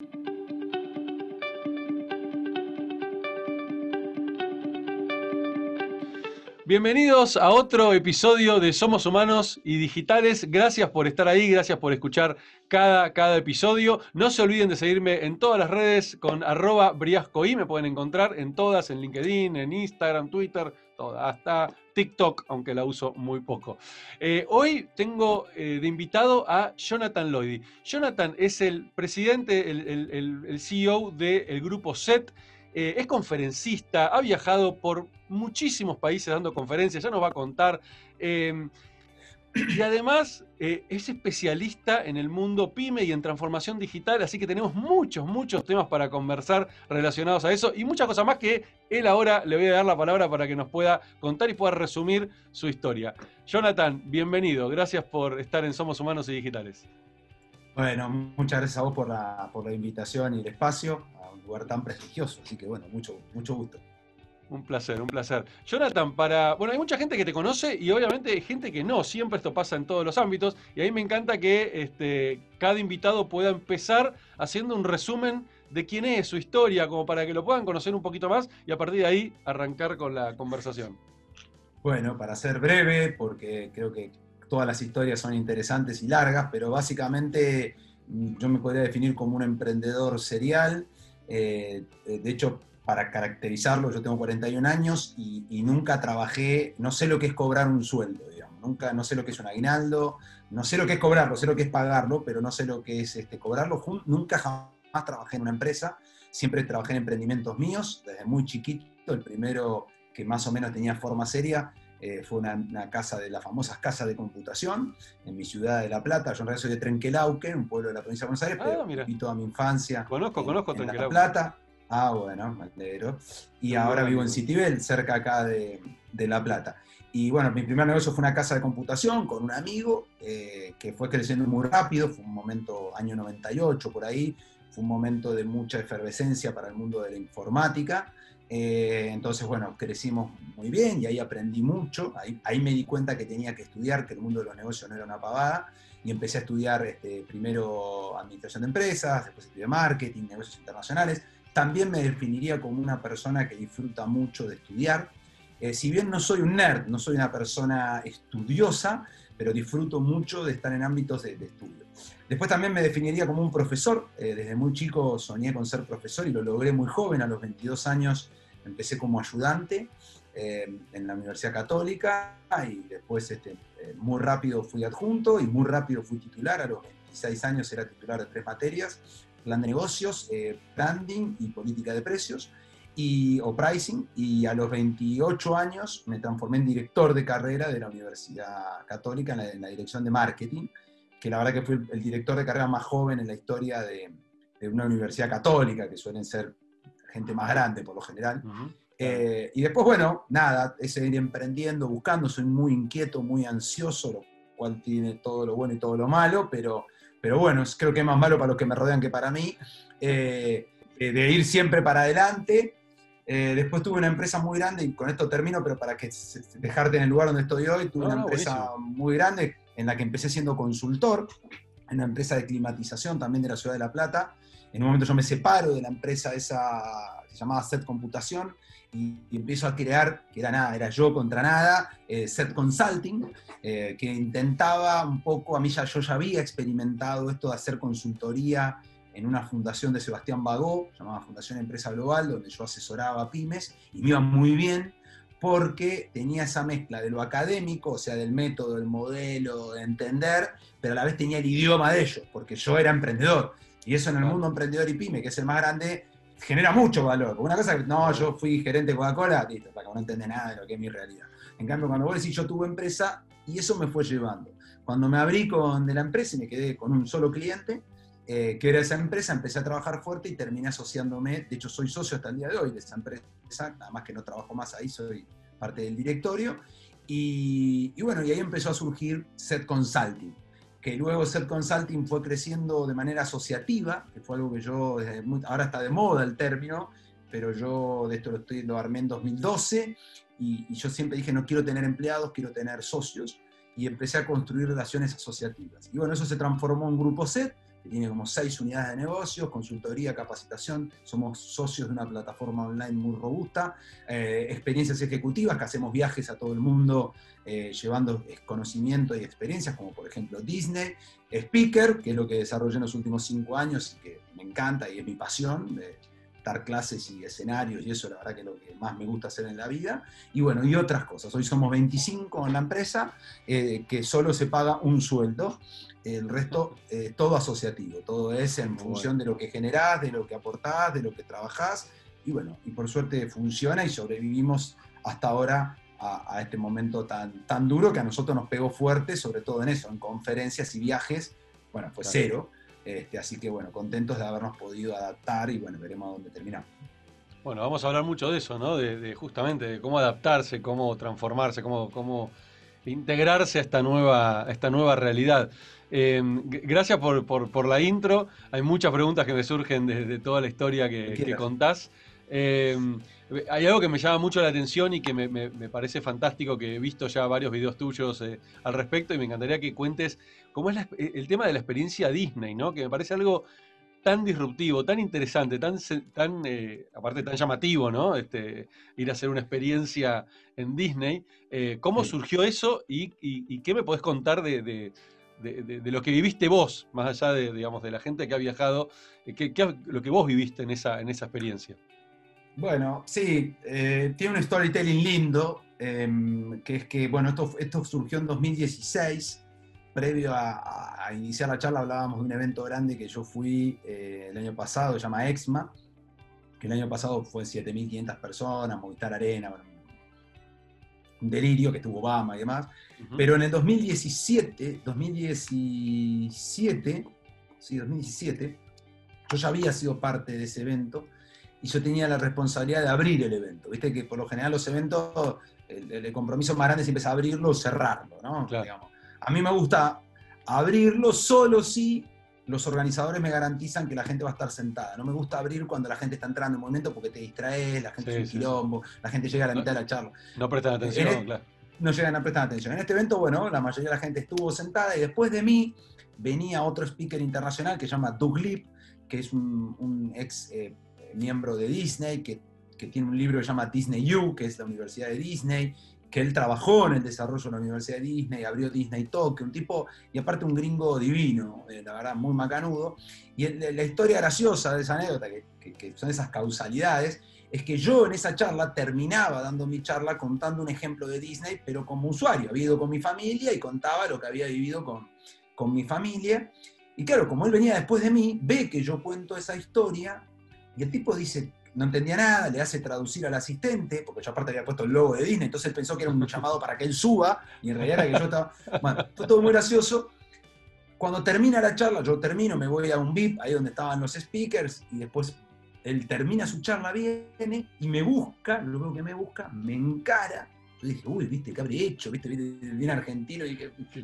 Thank you. Bienvenidos a otro episodio de Somos Humanos y Digitales. Gracias por estar ahí, gracias por escuchar cada, cada episodio. No se olviden de seguirme en todas las redes con arroba briascoí. Me pueden encontrar en todas, en LinkedIn, en Instagram, Twitter, hasta TikTok, aunque la uso muy poco. Eh, hoy tengo eh, de invitado a Jonathan Lloyd. Jonathan es el presidente, el, CEO del grupo SET. Eh, es conferencista, ha viajado por muchísimos países dando conferencias, ya nos va a contar. Em, y además eh, es especialista en el mundo pyme y en transformación digital, así que tenemos muchos, muchos temas para conversar relacionados a eso y muchas cosas más que él ahora le voy a dar la palabra para que nos pueda contar y pueda resumir su historia. Jonathan, bienvenido, gracias por estar en Somos Humanos y Digitales. Bueno, muchas gracias a vos por la, por la invitación y el espacio lugar tan prestigioso, así que bueno, mucho, mucho gusto. Un placer, un placer. Jonathan, para. Bueno, hay mucha gente que te conoce y obviamente hay gente que no. Siempre esto pasa en todos los ámbitos. Y a mí me encanta que este, cada invitado pueda empezar haciendo un resumen de quién es, su historia, como para que lo puedan conocer un poquito más y a partir de ahí arrancar con la conversación. Bueno, para ser breve, porque creo que todas las historias son interesantes y largas, pero básicamente mm, yo me podría definir como un emprendedor serial. Eh, de hecho, para caracterizarlo, yo tengo 41 años y, nunca trabajé, no sé lo que es cobrar un sueldo, nunca, no sé lo que es un aguinaldo, no sé lo que es cobrarlo, sé lo que es pagarlo, pero no sé lo que es este, cobrarlo. Nunca jamás trabajé en una empresa, siempre trabajé en emprendimientos míos, desde muy chiquito, el primero que más o menos tenía forma seria eh, fue una, casa de las famosas casas de computación en mi ciudad de La Plata. Yo en realidad soy de Trenquelauquen, un pueblo de la provincia de Buenos Aires, ah, pero viví toda mi infancia. Conozco, conozco en La Plata. Ah, bueno, me Y ahora vivo en Citibel, cerca acá de, La Plata. Y bueno, mi primer negocio fue una casa de computación con un amigo eh, que fue creciendo muy rápido, fue un momento, año 98 por ahí, fue un momento de mucha efervescencia para el mundo de la informática. Eh, entonces, bueno, crecimos muy bien y ahí aprendí mucho. Ahí, me di cuenta que tenía que estudiar, que el mundo de los negocios no era una pavada. Y empecé a estudiar este, primero administración de empresas, después estudié marketing, negocios internacionales. También me definiría como una persona que disfruta mucho de estudiar. Eh, si bien no soy un nerd, no soy una persona estudiosa, pero disfruto mucho de estar en ámbitos de, estudio. Después también me definiría como un profesor. Eh, desde muy chico soñé con ser profesor y lo logré muy joven. A los 22 años empecé como ayudante eh, en la Universidad Católica y después este, muy rápido fui adjunto y muy rápido fui titular. A los 26 años era titular de tres materias plan de negocios, eh, branding y política de precios y, o pricing. Y a los 28 años me transformé en director de carrera de la Universidad Católica en la, dirección de marketing, que la verdad que fui el, director de carrera más joven en la historia de, una universidad católica, que suelen ser gente más grande por lo general. Eh, y después, bueno, nada, es seguir emprendiendo, buscando, soy muy inquieto, muy ansioso, lo cual tiene todo lo bueno y todo lo malo, pero pero bueno, creo que es más malo para los que me rodean que para mí, eh, de ir siempre para adelante. Eh, después tuve una empresa muy grande, y con esto termino, pero para que dejarte en el lugar donde estoy hoy, tuve una empresa muy grande en la que empecé siendo consultor, en una empresa de climatización también de la ciudad de La Plata. En un momento yo me separo de la empresa esa, se llamaba Set Computación, y, empiezo a crear, que era nada, era yo contra nada, eh, Set Consulting, eh, que intentaba un poco, a mí ya yo ya había experimentado esto de hacer consultoría en una fundación de Sebastián Bagó, llamada Fundación Empresa Global, donde yo asesoraba a pymes, y me iba muy bien porque tenía esa mezcla de lo académico, o sea, del método, del modelo, de entender, pero a la vez tenía el idioma de ellos, porque yo era emprendedor. Y eso en el mundo emprendedor y pyme, que es el más grande, genera mucho valor. Una cosa que, no, yo fui gerente de Coca-Cola, listo, para que no entiende nada de lo que es mi realidad. En cambio, cuando vos decís yo tuve empresa, y eso me fue llevando. Cuando me abrí con de la empresa y me quedé con un solo cliente, eh, que era esa empresa, empecé a trabajar fuerte y terminé asociándome, de hecho soy socio hasta el día de hoy de esa empresa, nada más que no trabajo más ahí, soy parte del directorio, y, y bueno, y ahí empezó a surgir Set Consulting que luego Set Consulting fue creciendo de manera asociativa, que fue algo que yo, ahora está de moda el término, pero yo de esto lo, estoy, lo armé en 2012 y, yo siempre dije no quiero tener empleados, quiero tener socios y empecé a construir relaciones asociativas. Y bueno, eso se transformó en Grupo Set, tiene como seis unidades de negocios, consultoría, capacitación, somos socios de una plataforma online muy robusta, eh, experiencias ejecutivas, que hacemos viajes a todo el mundo eh, llevando conocimiento y experiencias, como por ejemplo Disney, Speaker, que es lo que desarrollé en los últimos cinco años y que me encanta y es mi pasión. Dar clases y escenarios y eso la verdad que es lo que más me gusta hacer en la vida. Y bueno, y otras cosas. Hoy somos 25 en la empresa, eh, que solo se paga un sueldo. El resto es todo asociativo, todo es en función de lo que generás, de lo que aportás, de lo que trabajás. Y bueno, y por suerte funciona y sobrevivimos hasta ahora a, este momento tan, tan duro que a nosotros nos pegó fuerte, sobre todo en eso, en conferencias y viajes. Bueno, fue cero este, así que bueno, contentos de habernos podido adaptar y bueno, veremos a dónde terminamos. Bueno, vamos a hablar mucho de eso, ¿no? De, justamente de cómo adaptarse, cómo transformarse, cómo, cómo integrarse a esta nueva, esta nueva realidad. Eh, gracias por, la intro. Hay muchas preguntas que me surgen de, toda la historia que, contás. Eh, hay algo que me llama mucho la atención y que me, parece fantástico, que he visto ya varios videos tuyos eh, al respecto y me encantaría que cuentes cómo es el tema de la experiencia Disney, ¿no? Que me parece algo tan disruptivo, tan interesante, tan, tan eh, aparte tan llamativo, ¿no? Este, ir a hacer una experiencia en Disney. Eh, ¿Cómo surgió eso y, qué me podés contar de, lo que viviste vos, más allá de, digamos, de la gente que ha viajado, ¿qué, lo que vos viviste en esa, en esa experiencia? Bueno, sí, eh, tiene un storytelling lindo, em, que es que, bueno, esto, esto surgió en 2016, previo a, iniciar la charla hablábamos de un evento grande que yo fui eh, el año pasado, se llama EXMA, que el año pasado fue 7.500 personas, Movistar Arena, un delirio que estuvo Obama y demás, pero en el 2017, 2017, sí, 2017, yo ya había sido parte de ese evento, y yo tenía la responsabilidad de abrir el evento. Viste que por lo general los eventos, el, compromiso más grande siempre es abrirlo o cerrarlo, ¿no? A mí me gusta abrirlo solo si los organizadores me garantizan que la gente va a estar sentada. No me gusta abrir cuando la gente está entrando en movimiento porque te distraes, la gente es un quilombo, la gente llega a la mitad de la charla. No prestan atención, e- claro. No llegan a prestar atención. En este evento, bueno, la mayoría de la gente estuvo sentada y después de mí venía otro speaker internacional que se llama Doug Lip, que es un, ex eh, miembro de Disney, que, tiene un libro que se llama Disney U, que es la Universidad de Disney, que él trabajó en el desarrollo de la Universidad de Disney, abrió Disney Tokyo, un tipo, y aparte un gringo divino, eh, la verdad, muy macanudo. Y la historia graciosa de esa anécdota, que, son esas causalidades, es que yo en esa charla terminaba dando mi charla contando un ejemplo de Disney, pero como usuario. Había ido con mi familia y contaba lo que había vivido con, con mi familia. Y claro, como él venía después de mí, ve que yo cuento esa historia y el tipo dice, no entendía nada, le hace traducir al asistente, porque yo aparte había puesto el logo de Disney, entonces él pensó que era un llamado para que él suba, y en realidad era que yo estaba... Bueno, todo muy gracioso. Cuando termina la charla, yo termino, me voy a un VIP, ahí donde estaban los speakers, y después él termina su charla, viene y me busca, lo veo que me busca, me encara, yo dije, uy, viste, ¿qué habré hecho? Viste, bien argentino y.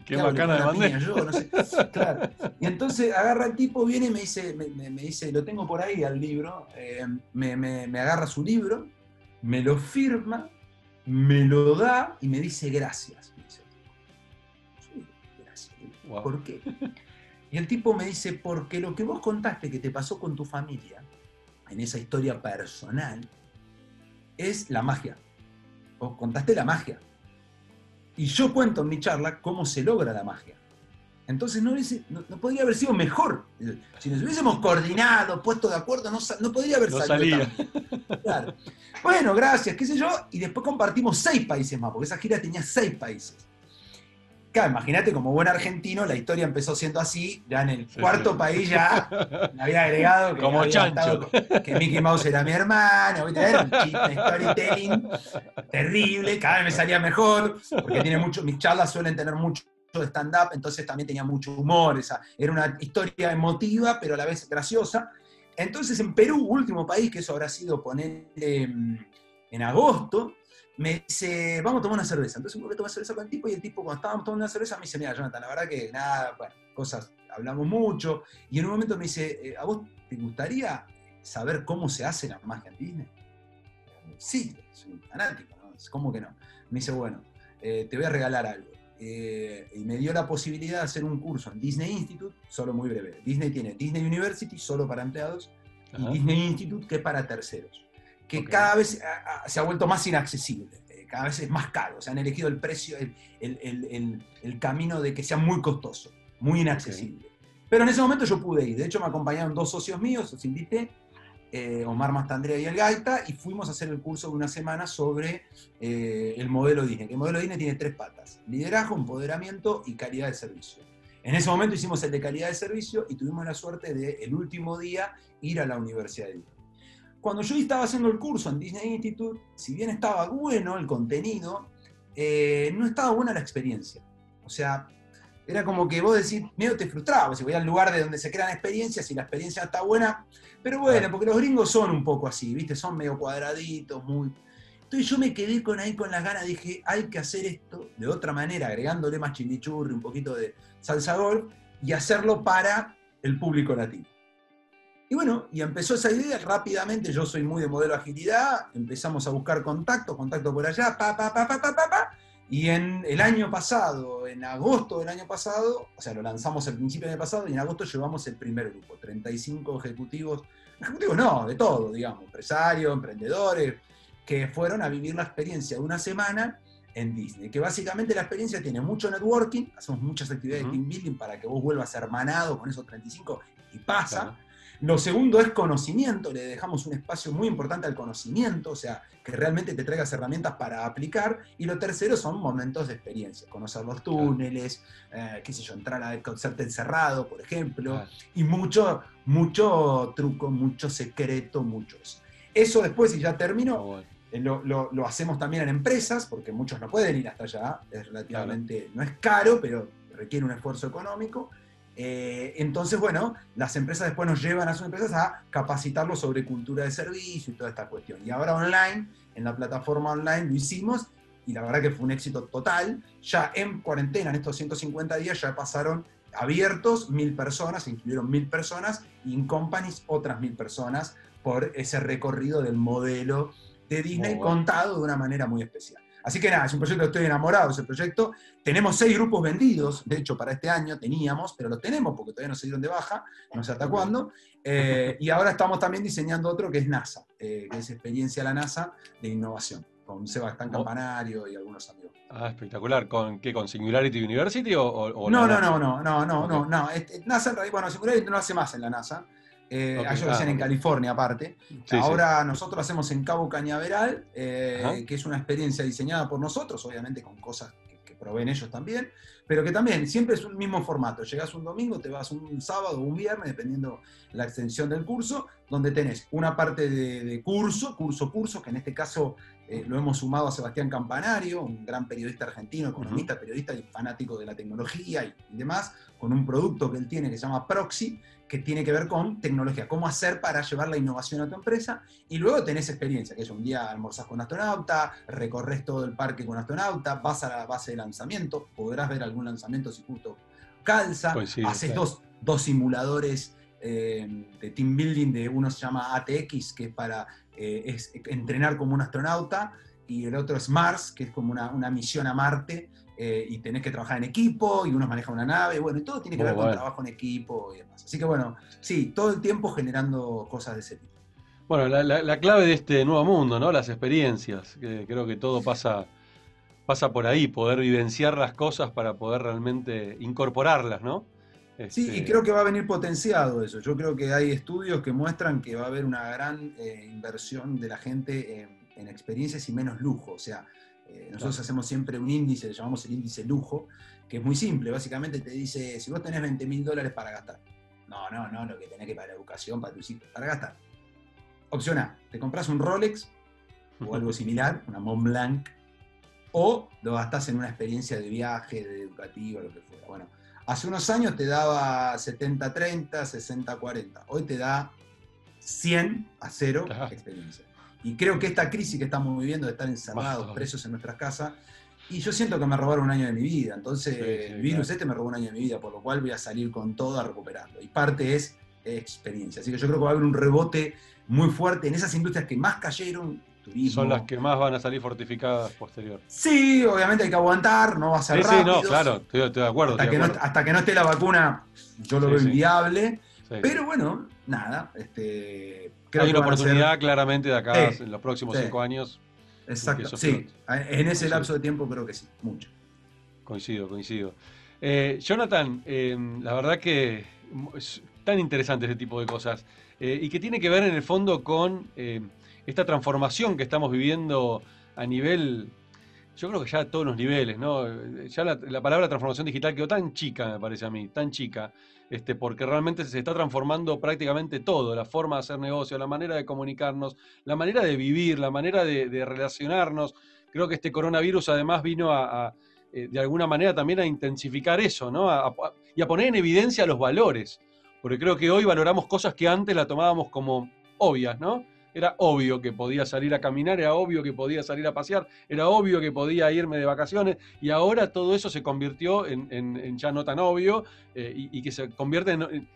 Qué, bacana de yo, no sé. claro. Y entonces agarra el tipo, viene y me dice, me, dice, lo tengo por ahí al libro, eh, me, me, agarra su libro, me lo firma, me lo da y me dice gracias. Me dice, gracias. ¿Por qué? Y el tipo me dice, porque lo que vos contaste que te pasó con tu familia, en esa historia personal, es la magia contaste la magia. Y yo cuento en mi charla cómo se logra la magia. Entonces no, no, podría haber sido mejor. Si nos hubiésemos coordinado, puesto de acuerdo, no, no podría haber salido. Bueno, gracias, qué sé yo. Y después compartimos seis países más, porque esa gira tenía seis países. Claro, imagínate como buen argentino, la historia empezó siendo así, ya en el cuarto país ya me había agregado que, como chancho. que Mickey Mouse era mi hermano, era un chiste, storytelling terrible, cada vez me salía mejor, porque tiene mucho, mis charlas suelen tener mucho de stand-up, entonces también tenía mucho humor, esa, era una historia emotiva, pero a la vez graciosa. Entonces en Perú, último país, que eso habrá sido ponerle en agosto, me dice, vamos a tomar una cerveza. Entonces me voy a tomar cerveza con el tipo y el tipo cuando estábamos tomando una cerveza me dice, mira, Jonathan, la verdad que nada, bueno, cosas, hablamos mucho. Y en un momento me dice, eh, ¿a vos te gustaría saber cómo se hace la magia en Disney? Sí, soy un fanático, ¿no? ¿Cómo que no? Me dice, bueno, eh, te voy a regalar algo. eh, y me dio la posibilidad de hacer un curso en Disney Institute, solo muy breve. Disney tiene Disney University, solo para empleados, y Disney Institute, que es para terceros, que cada vez se ha vuelto más inaccesible, eh, cada vez es más caro, se han elegido el precio, el, camino de que sea muy costoso, muy inaccesible. Pero en ese momento yo pude ir, de hecho me acompañaron dos socios míos, los invité, eh, Omar Mastandrea y el Gaita, y fuimos a hacer el curso de una semana sobre eh, el modelo Disney. Que el modelo Disney tiene tres patas: liderazgo, empoderamiento y calidad de servicio. En ese momento hicimos el de calidad de servicio y tuvimos la suerte de el último día ir a la Universidad de Disney. Cuando yo estaba haciendo el curso en Disney Institute, si bien estaba bueno el contenido, eh, no estaba buena la experiencia. O sea, era como que vos decís, medio te frustraba, si voy al lugar de donde se crean experiencias y la experiencia está buena, pero bueno, porque los gringos son un poco así, ¿viste? Son medio cuadraditos, muy... Entonces yo me quedé con ahí con las ganas, dije, hay que hacer esto de otra manera, agregándole más chimichurri, un poquito de salsa golf, y hacerlo para el público latino. Y bueno, y empezó esa idea rápidamente, yo soy muy de modelo agilidad, empezamos a buscar contacto, contacto por allá, pa, pa, pa, pa, pa, pa, pa y en el año pasado, en agosto del año pasado, o sea, lo lanzamos al principio del año pasado y en agosto llevamos el primer grupo, 35 ejecutivos, ejecutivos no, de todo, digamos, empresarios, emprendedores, que fueron a vivir la experiencia de una semana en Disney, que básicamente la experiencia tiene mucho networking, hacemos muchas actividades de team building para que vos vuelvas hermanado con esos 35 y pasa. Lo segundo es conocimiento, le dejamos un espacio muy importante al conocimiento, o sea, que realmente te traigas herramientas para aplicar. Y lo tercero son momentos de experiencia, conocer los túneles, eh, qué sé yo, entrar a concepto encerrado, por ejemplo, y mucho, mucho truco, mucho secreto, muchos. Eso después, y ya termino, eh, lo, hacemos también en empresas, porque muchos no pueden ir hasta allá, es relativamente, no es caro, pero requiere un esfuerzo económico. Eh, entonces, bueno, las empresas después nos llevan a sus empresas a capacitarlos sobre cultura de servicio y toda esta cuestión. Y ahora online, en la plataforma online lo hicimos y la verdad que fue un éxito total. Ya en cuarentena, en estos 150 días, ya pasaron abiertos mil personas, se incluyeron mil personas, y en companies otras mil personas por ese recorrido del modelo de Disney contado de una manera muy especial. Así que nada, es un proyecto que estoy enamorado de ese proyecto. Tenemos seis grupos vendidos, de hecho para este año teníamos, pero los tenemos porque todavía no se dieron de baja, no sé hasta cuándo. Eh, y ahora estamos también diseñando otro que es NASA, eh, que es Experiencia a la NASA de Innovación, con Sebastián oh. Campanario y algunos amigos. Ah, espectacular. ¿Con qué? ¿Con Singularity University o, no, no, no, no, no, no, no, no, este, NASA, bueno, Singularity no hace más en la NASA. Eh, ellos lo hacen en California aparte. Ahora nosotros hacemos en Cabo Cañaveral, eh, que es una experiencia diseñada por nosotros, obviamente con cosas que, que, proveen ellos también, pero que también siempre es un mismo formato. Llegas un domingo, te vas un sábado o un viernes, dependiendo la extensión del curso, donde tenés una parte de, curso, curso, curso, que en este caso eh, lo hemos sumado a Sebastián Campanario, un gran periodista argentino, economista, periodista y fanático de la tecnología y, y demás, con un producto que él tiene que se llama Proxy, que tiene que ver con tecnología, cómo hacer para llevar la innovación a tu empresa, y luego tenés experiencia, que es un día almorzás con astronauta, recorres todo el parque con astronauta, vas a la base de lanzamiento, podrás ver algún lanzamiento si justo calza, haces dos, simuladores eh, de team building, de uno se llama ATX, que es para eh, entrenar como un astronauta, y el otro es Mars, que es como una, una misión a Marte, eh, y tenés que trabajar en equipo, y uno maneja una nave, bueno, y todo tiene que ver con trabajo en equipo y demás. Así que bueno, sí, todo el tiempo generando cosas de ese tipo. Bueno, la, clave de este nuevo mundo, ¿no? Las experiencias, que creo que todo pasa, pasa por ahí, poder vivenciar las cosas para poder realmente incorporarlas, ¿no? Sí, y este creo que va a venir potenciado eso. Yo creo que hay estudios que muestran que va a haber una gran eh, inversión de la gente en, en experiencias y menos lujo. O sea, eh, nosotros hacemos siempre un índice, le llamamos el índice lujo, que es muy simple. Básicamente te dice, si vos tenés 20 mil dólares para gastar. No, no, no, lo que tenés que para educación, para tus hijos, para gastar. Opción A, te compras un Rolex o algo similar, una Mont Blanc, o lo gastás en una experiencia de viaje, de educativo, lo que fuera. Bueno, hace unos años te daba 70-30, 60-40. Hoy te da 100 a 0 experiencia. Y creo que esta crisis que estamos viviendo de estar encerrados, presos en nuestras casas, y yo siento que me robaron un año de mi vida. Entonces, el virus este me robó un año de mi vida, por lo cual voy a salir con todo a recuperarlo. Y parte es experiencia. Así que yo creo que va a haber un rebote muy fuerte en esas industrias que más cayeron, turismo. Son las que más van a salir fortificadas posterior. Sí, obviamente hay que aguantar, no va a ser Sí, sí, rápido. no, claro, estoy, estoy de acuerdo. Hasta estoy que, de no, hasta que no esté la vacuna, yo lo Sí, veo sí. inviable. Sí. Pero bueno, nada. Este, creo Hay una ser- oportunidad claramente de acá Sí, en los próximos sí. cinco años. Exacto. Sí, en ese lapso de tiempo creo que sí, mucho. Coincido, coincido. Eh, Jonathan, eh, la verdad que es tan interesante este tipo de cosas eh, y que tiene que ver en el fondo con esta transformación que estamos viviendo a nivel, yo creo que ya a todos los niveles, ¿no? Ya la, la palabra transformación digital quedó tan chica, me parece a mí, tan chica, este, porque realmente se está transformando prácticamente todo, la forma de hacer negocio, la manera de comunicarnos, la manera de vivir, la manera de, de relacionarnos. Creo que este coronavirus además vino a, a, eh, de alguna manera también a intensificar eso, ¿no? A- a- y a poner en evidencia los valores. Porque creo que hoy valoramos cosas que antes la tomábamos como obvias, ¿no? Era obvio que podía salir a caminar, era obvio que podía salir a pasear, era obvio que podía irme de vacaciones, y ahora todo eso se convirtió en, en- en ya no tan obvio eh, y, y que se convierte en, en-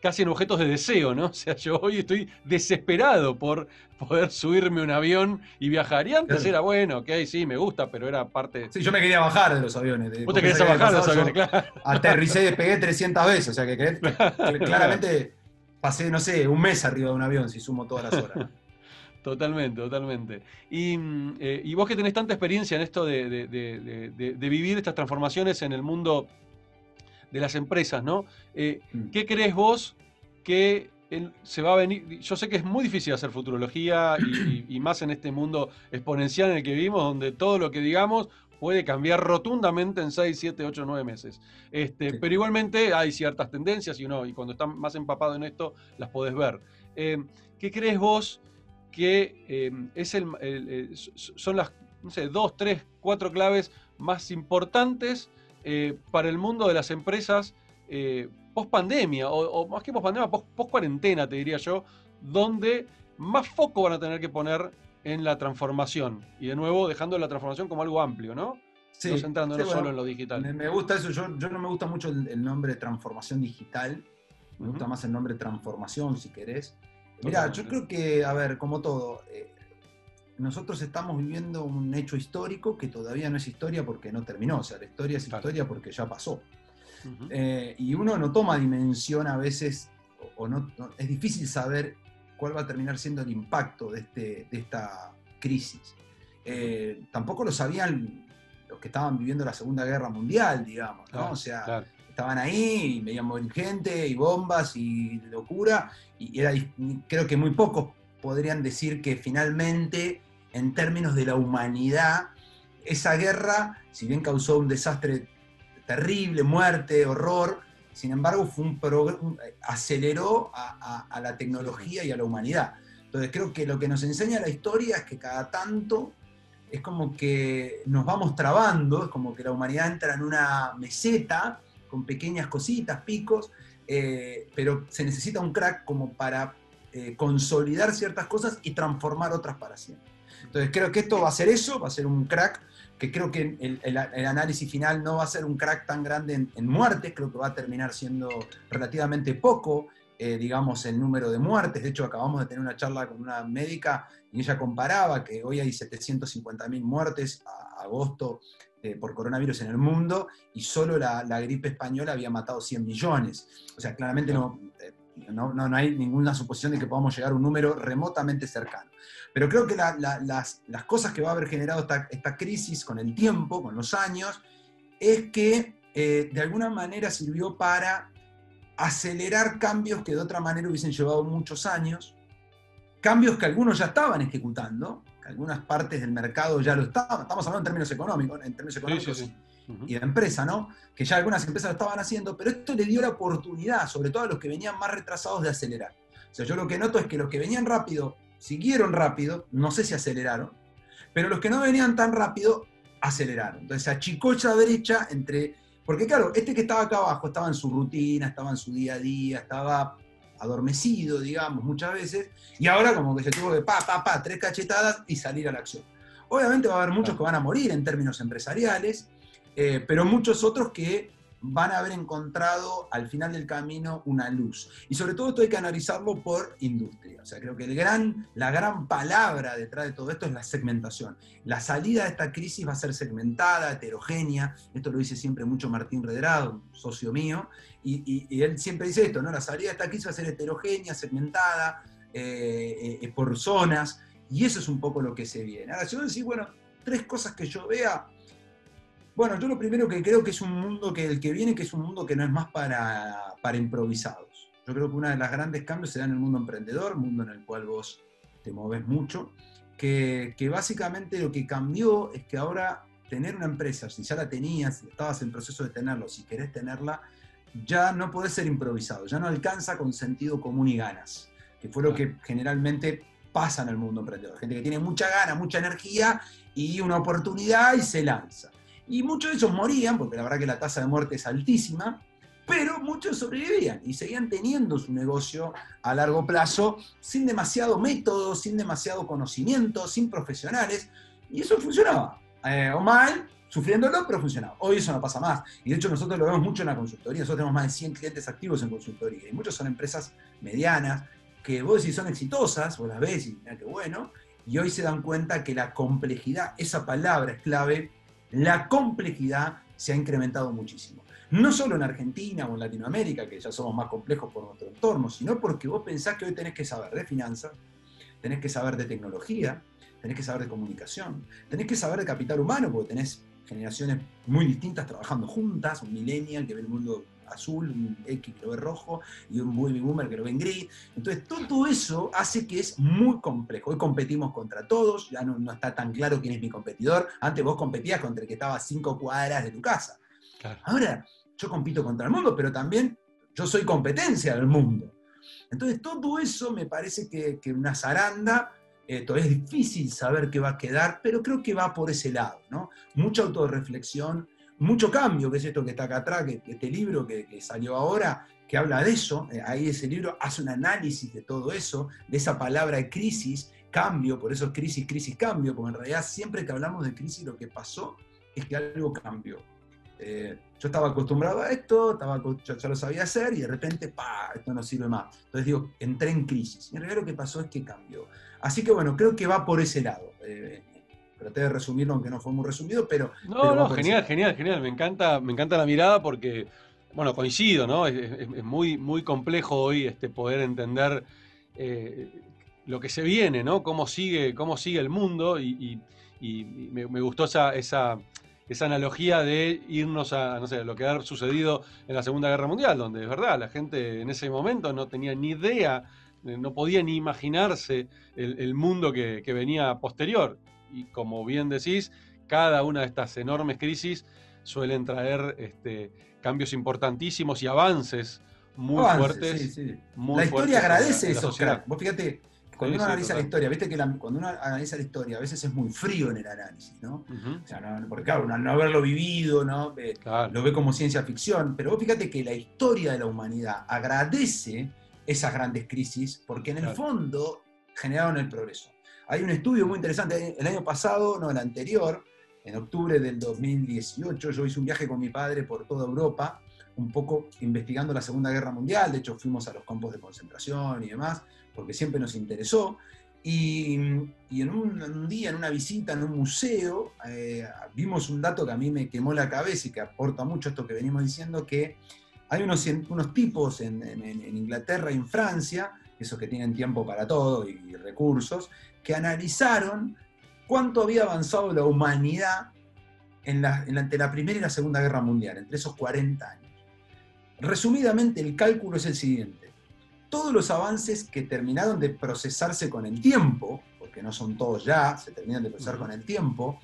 casi en objetos de deseo, ¿no? O sea, yo hoy estoy desesperado por poder subirme a un avión y viajar. Y antes Claro. era bueno, ok, sí, me gusta, pero era parte. Sí, yo me quería bajar de los aviones. de- Vos te año bajar de los aviones, claro. Aterricé y despegué 300 veces, o sea que, que- que claramente pasé, no sé, un mes arriba de un avión si sumo todas las horas. Totalmente, totalmente. Y, mm, eh, y vos que tenés tanta experiencia en esto de, de- de- vivir estas transformaciones en el mundo de las empresas, ¿no? Eh, Mm. ¿Qué crees vos que se va a venir? Yo sé que es muy difícil hacer futurología y, y- y más en este mundo exponencial en el que vivimos, donde todo lo que digamos puede cambiar rotundamente en 6, 7, 8, 9 meses. Este, Sí. Pero igualmente hay ciertas tendencias y, uno, y cuando estás más empapado en esto las podés ver. Eh, ¿Qué crees vos que eh, es el, son las, no sé, dos, tres, cuatro claves más importantes eh, para el mundo de las empresas eh, post pandemia, o, o más que post pandemia, post, cuarentena, te diría yo, donde más foco van a tener que poner en la transformación. Y de nuevo, dejando la transformación como algo amplio, ¿no? Sí, no centrándonos sí, bueno, solo en lo digital. Me, me gusta eso, yo, yo no me gusta mucho el, el nombre transformación digital, me gusta más el nombre transformación si querés. Mirá, yo creo que, a ver, como todo, eh, nosotros estamos viviendo un hecho histórico que todavía no es historia porque no terminó, o sea, la historia es Claro. historia porque ya pasó. Eh, y uno no toma dimensión a veces, o, o no, no- es difícil saber cuál va a terminar siendo el impacto de, este, de esta crisis. Eh, tampoco lo sabían los que estaban viviendo la Segunda Guerra Mundial, digamos, ¿no? Claro, o sea, claro. estaban ahí y veían morir gente y bombas y locura, y era, creo que muy pocos podrían decir que finalmente, en términos de la humanidad, esa guerra, si bien causó un desastre terrible, muerte, horror, sin embargo fue un un- aceleró a, a- a la tecnología y a la humanidad. Entonces creo que lo que nos enseña la historia es que cada tanto es como que nos vamos trabando, es como que la humanidad entra en una meseta con pequeñas cositas, picos, eh, pero se necesita un crack como para eh, consolidar ciertas cosas y transformar otras para siempre. Entonces creo que esto va a ser eso, va a ser un crack, que creo que el, el- el análisis final no va a ser un crack tan grande en, en muertes, creo que va a terminar siendo relativamente poco, eh, digamos, el número de muertes. De hecho, acabamos de tener una charla con una médica y ella comparaba que hoy hay 750.000 muertes a agosto eh, por coronavirus en el mundo y solo la, la gripe española había matado 100 millones. O sea, claramente no, no, no, no hay ninguna suposición de que podamos llegar a un número remotamente cercano. Pero creo que la- la- las, las cosas que va a haber generado esta, esta crisis con el tiempo, con los años, es que eh, de alguna manera sirvió para acelerar cambios que de otra manera hubiesen llevado muchos años, cambios que algunos ya estaban ejecutando, que algunas partes del mercado ya lo estaban, estamos hablando en términos económicos, en términos Sí, económicos sí, Ujú. y de empresa, ¿no? Que ya algunas empresas lo estaban haciendo, pero esto le dio la oportunidad, sobre todo a los que venían más retrasados, de acelerar. O sea, yo lo que noto es que los que venían rápido, siguieron rápido, no sé si aceleraron, pero los que no venían tan rápido, aceleraron. Entonces se achicó esa brecha entre... Porque claro, este que estaba acá abajo estaba en su rutina, estaba en su día a día, estaba adormecido, digamos, muchas veces, y ahora como que se tuvo que pa, pa, pa, tres cachetadas y salir a la acción. Obviamente va a haber muchos que van a morir en términos empresariales, eh, pero muchos otros que van a haber encontrado al final del camino una luz. Y sobre todo esto hay que analizarlo por industria. O sea, creo que la gran palabra detrás de todo esto es la segmentación. La salida de esta crisis va a ser segmentada, heterogénea. Esto lo dice siempre mucho Martín Redrado, socio mío. Y, él siempre dice esto, ¿no? La salida de esta crisis va a ser heterogénea, segmentada, eh, eh, por zonas. Y eso es un poco lo que se viene. Ahora, si vos decís, bueno, tres cosas que yo vea, bueno, yo lo primero que creo que es un mundo que el que viene, que es un mundo que no es más para, para improvisados. Yo creo que uno de los grandes cambios se da en el mundo emprendedor, mundo en el cual vos te moves mucho, que, que básicamente lo que cambió es que ahora tener una empresa, si ya la tenías, si estabas en proceso de tenerlo, si querés tenerla, ya no podés ser improvisado, ya no alcanza con sentido común y ganas, que fue lo que generalmente pasa en el mundo emprendedor. Gente que tiene mucha gana, mucha energía y una oportunidad y se lanza. Y muchos de ellos morían, porque la verdad que la tasa de muerte es altísima, pero muchos sobrevivían y seguían teniendo su negocio a largo plazo sin demasiado método, sin demasiado conocimiento, sin profesionales, y eso funcionaba. Eh, o mal, sufriéndolo, pero funcionaba. Hoy eso no pasa más. Y de hecho nosotros lo vemos mucho en la consultoría. Nosotros tenemos más de 100 clientes activos en consultoría. Y muchos son empresas medianas que vos decís son exitosas, vos las ves y mira qué bueno. Y hoy se dan cuenta que la complejidad, esa palabra es clave, la complejidad se ha incrementado muchísimo. No solo en Argentina o en Latinoamérica, que ya somos más complejos por nuestro entorno, sino porque vos pensás que hoy tenés que saber de finanzas, tenés que saber de tecnología, tenés que saber de comunicación, tenés que saber de capital humano, porque tenés generaciones muy distintas trabajando juntas, un millennial que ve el mundo azul, un X que lo ve rojo y un baby boomer que lo ve en gris. Entonces, todo eso hace que es muy complejo. Hoy competimos contra todos, ya no, está tan claro quién es mi competidor. Antes vos competías contra el que estaba a cinco cuadras de tu casa. Ahora, yo compito contra el mundo, pero también yo soy competencia del mundo. Entonces, todo eso me parece que, que una zaranda eh, todavía es difícil saber qué va a quedar, pero creo que va por ese lado, ¿no? Mucha autorreflexión, mucho cambio, que es esto que está acá atrás, que, este libro que, salió ahora, que habla de eso, eh, ahí ese libro hace un análisis de todo eso, de esa palabra crisis, cambio, por eso es crisis, crisis, cambio, porque en realidad siempre que hablamos de crisis lo que pasó es que algo cambió. Eh, yo estaba acostumbrado a esto, estaba, ya, lo sabía hacer y de repente, ¡pa! Esto no sirve más. Entonces digo, entré en crisis. Y en realidad lo que pasó es que cambió. Así que bueno, creo que va por ese lado. Eh, traté de resumirlo, aunque no fue muy resumido, pero... No, no, genial, genial, genial. Me encanta, me encanta la mirada porque, bueno, coincido, ¿no? Es, muy, muy complejo hoy este, poder entender eh, lo que se viene, ¿no? Cómo sigue, cómo sigue el mundo y, me, gustó esa, esa, esa, analogía de irnos a, no sé, lo que ha sucedido en la Segunda Guerra Mundial, donde es verdad, la gente en ese momento no tenía ni idea eh, no podía ni imaginarse el, mundo que, venía posterior. Y como bien decís, cada una de estas enormes crisis suelen traer este, cambios importantísimos y avances muy fuertes. la historia agradece eso, Vos fíjate, cuando uno analiza la historia, viste que cuando uno analiza la historia, a veces es muy frío en el análisis, ¿no? o sea, porque claro, no, haberlo vivido, ¿no? Lo ve como ciencia ficción, pero vos fíjate que la historia de la humanidad agradece esas grandes crisis, porque en el fondo generaron el progreso. Hay un estudio muy interesante, el año pasado, no, el anterior, en octubre del 2018, yo hice un viaje con mi padre por toda Europa, un poco investigando la Segunda Guerra Mundial, de hecho fuimos a los campos de concentración y demás, porque siempre nos interesó. Y, en, un, día, en una visita en un museo, eh, vimos un dato que a mí me quemó la cabeza y que aporta mucho esto que venimos diciendo, que hay unos, tipos en, Inglaterra y en Francia, esos que tienen tiempo para todo y, recursos, que analizaron cuánto había avanzado la humanidad en la, entre la Primera y la Segunda Guerra Mundial, entre esos 40 años. Resumidamente, el cálculo es el siguiente. Todos los avances que terminaron de procesarse con el tiempo, porque no son todos ya, se terminan de procesar con el tiempo,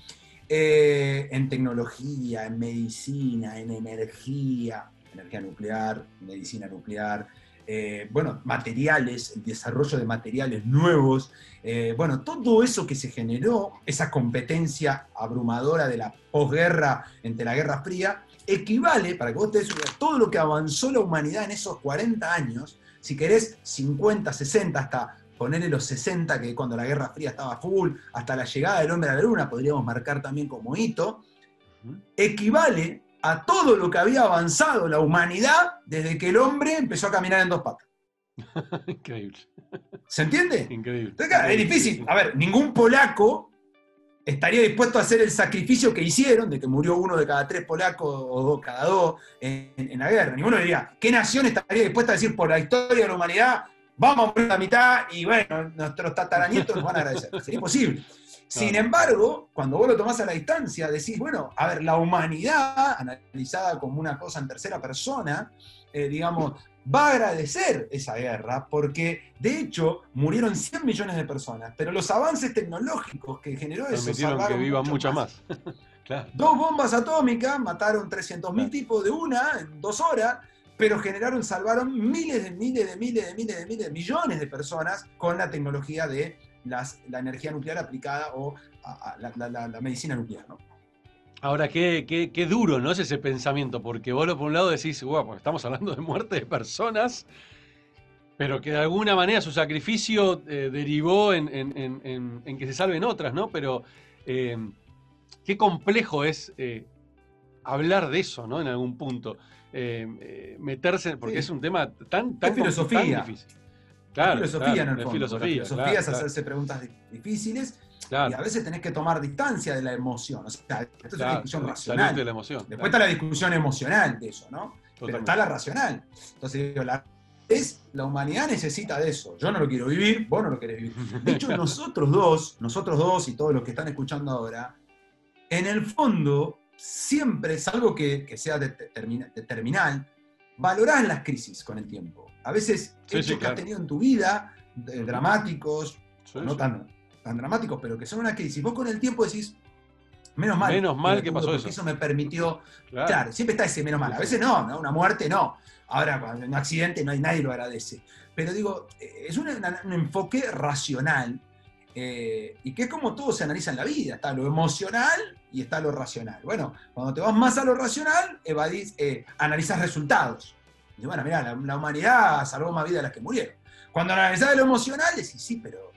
eh, en tecnología, en medicina, en energía, energía nuclear, medicina nuclear, eh, bueno, materiales, el desarrollo de materiales nuevos, eh, bueno, todo eso que se generó, esa competencia abrumadora de la posguerra entre la Guerra Fría, equivale, para que vos te des todo lo que avanzó la humanidad en esos 40 años, si querés 50, 60, hasta ponerle los 60, que cuando la Guerra Fría estaba full, hasta la llegada del hombre a la luna, podríamos marcar también como hito, equivale a todo lo que había avanzado la humanidad desde que el hombre empezó a caminar en dos patas. Increíble. ¿Se entiende? Increíble. Entonces, claro, es difícil. A ver, ningún polaco estaría dispuesto a hacer el sacrificio que hicieron, de que murió uno de cada tres polacos o dos, cada dos en, en la guerra. Ninguno diría, ¿qué nación estaría dispuesta a decir por la historia de la humanidad, vamos a morir la mitad y bueno, nuestros tataranietos nos van a agradecer? Sería imposible. Sin embargo, cuando vos lo tomás a la distancia, decís, bueno, a ver, la humanidad, analizada como una cosa en tercera persona, eh, digamos, va a agradecer esa guerra porque, de hecho, murieron 100 millones de personas, pero los avances tecnológicos que generó eso Permitieron que salvaron vivan mucho muchas más. claro. Dos bombas atómicas mataron 300.000 Claro. tipos de una en dos horas, pero generaron, salvaron miles de miles de miles de miles de miles de millones de personas con la tecnología de las- la energía nuclear aplicada o a- a la, la- la- la medicina nuclear. ¿no? Ahora, qué, qué- qué duro, ¿no? Es ese pensamiento, porque vos por un lado decís, guau, pues estamos hablando de muerte de personas, pero que de alguna manera su sacrificio eh, derivó en, en- en- en- en que se salven otras, ¿no? Pero eh, qué complejo es eh, hablar de eso, ¿no? En algún punto. Meterse, porque Sí. es un tema tan, tan, tan difícil. Claro, filosofía claro, en el fondo. filosofía, la filosofía claro, es hacerse preguntas di- difíciles claro, y a veces tenés que tomar distancia de la emoción. O sea, esto es una discusión racional. de la emoción. Después está la discusión emocional de eso, ¿no? Pero está la racional. Entonces digo, la, es, la humanidad necesita de eso. Yo no lo quiero vivir, vos no lo querés vivir. De hecho, nosotros dos, nosotros dos y todos los que están escuchando ahora, en el fondo, siempre, salvo que, que sea de- determina- determinal, valorás las crisis con el tiempo. A veces, Sí, hechos sí, que has tenido en tu vida, de- dramáticos, Sí, no tan, tan dramáticos, pero que son una crisis, vos con el tiempo decís, menos mal. Menos mal lo que pasó eso. eso me permitió Claro. Claro, siempre está ese menos mal. A veces no, ¿no? Una muerte no. Ahora, cuando un accidente, no hay nadie lo agradece. Pero digo, eh, es un, un enfoque racional eh, y que es como todo se analiza en la vida. Está lo emocional y está lo racional. Bueno, cuando te vas más a lo racional, evadís, eh, analizas resultados. Y bueno, mira, la, la humanidad salvó más vidas de las que murieron. Cuando analizás de lo emocional, decís, sí, pero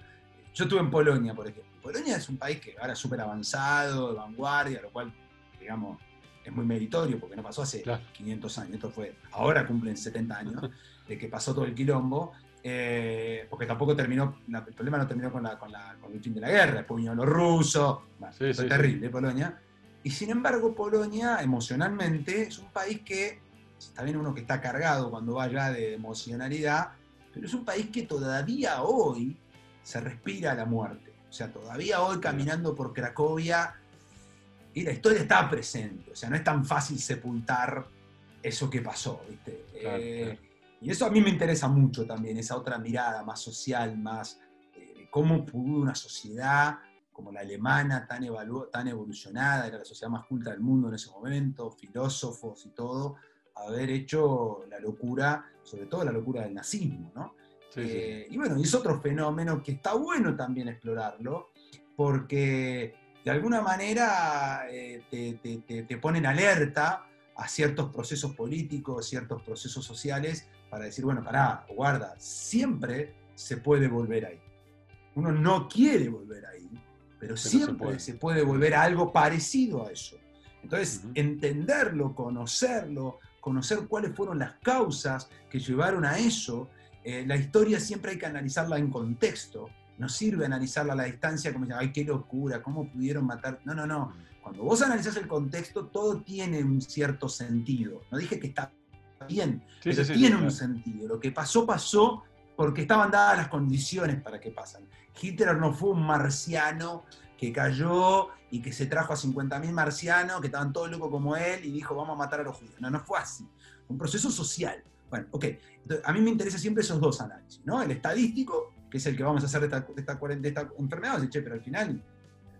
yo estuve en Polonia, por ejemplo. Polonia es un país que ahora es súper avanzado, de vanguardia, lo cual, digamos, es muy meritorio porque no pasó hace Claro. 500 años. Esto fue, ahora cumplen 70 años de que pasó todo el quilombo. eh, porque tampoco terminó, el problema no terminó con, la, con, la- con el fin de la guerra, después vinieron los rusos, bueno, Sí, fue sí, sí. terrible Polonia. Y sin embargo, Polonia emocionalmente es un país que, está bien uno que está cargado cuando va allá de emocionalidad, pero es un país que todavía hoy se respira la muerte. O sea, todavía hoy caminando por Cracovia, y la historia está presente. O sea, no es tan fácil sepultar eso que pasó, ¿viste? Claro, Eh, claro. Y eso a mí me interesa mucho también, esa otra mirada más social, más eh, cómo pudo una sociedad como la alemana, tan, tan evolucionada, era la sociedad más culta del mundo en ese momento, filósofos y todo, haber hecho la locura, sobre todo la locura del nazismo, ¿no? Sí, sí, sí. Eh, y bueno, y es otro fenómeno que está bueno también explorarlo, porque de alguna manera eh, te, te- te- te ponen alerta a ciertos procesos políticos, ciertos procesos sociales, para decir, bueno, pará, guarda, siempre se puede volver ahí. Uno no quiere volver ahí, pero, se siempre puede. se puede volver a algo parecido a eso. Entonces, entenderlo, conocerlo, conocer cuáles fueron las causas que llevaron a eso, eh, la historia siempre hay que analizarla en contexto. No sirve analizarla a la distancia como ay, qué locura, cómo pudieron matar. No, no, no. Cuando vos analizás el contexto, todo tiene un cierto sentido. No dije que está bien, Sí, pero sí, sí, tiene sí, un sentido. Lo que pasó, pasó porque estaban dadas las condiciones para que pasen. Hitler no fue un marciano que cayó y que se trajo a 50.000 marcianos que estaban todos locos como él y dijo, vamos a matar a los judíos. No, no fue así. Fue un proceso social. Bueno, ok. Entonces, a mí me interesa siempre esos dos análisis, ¿no? El estadístico, que es el que vamos a hacer de esta, de esta, de esta enfermedad, che, pero al final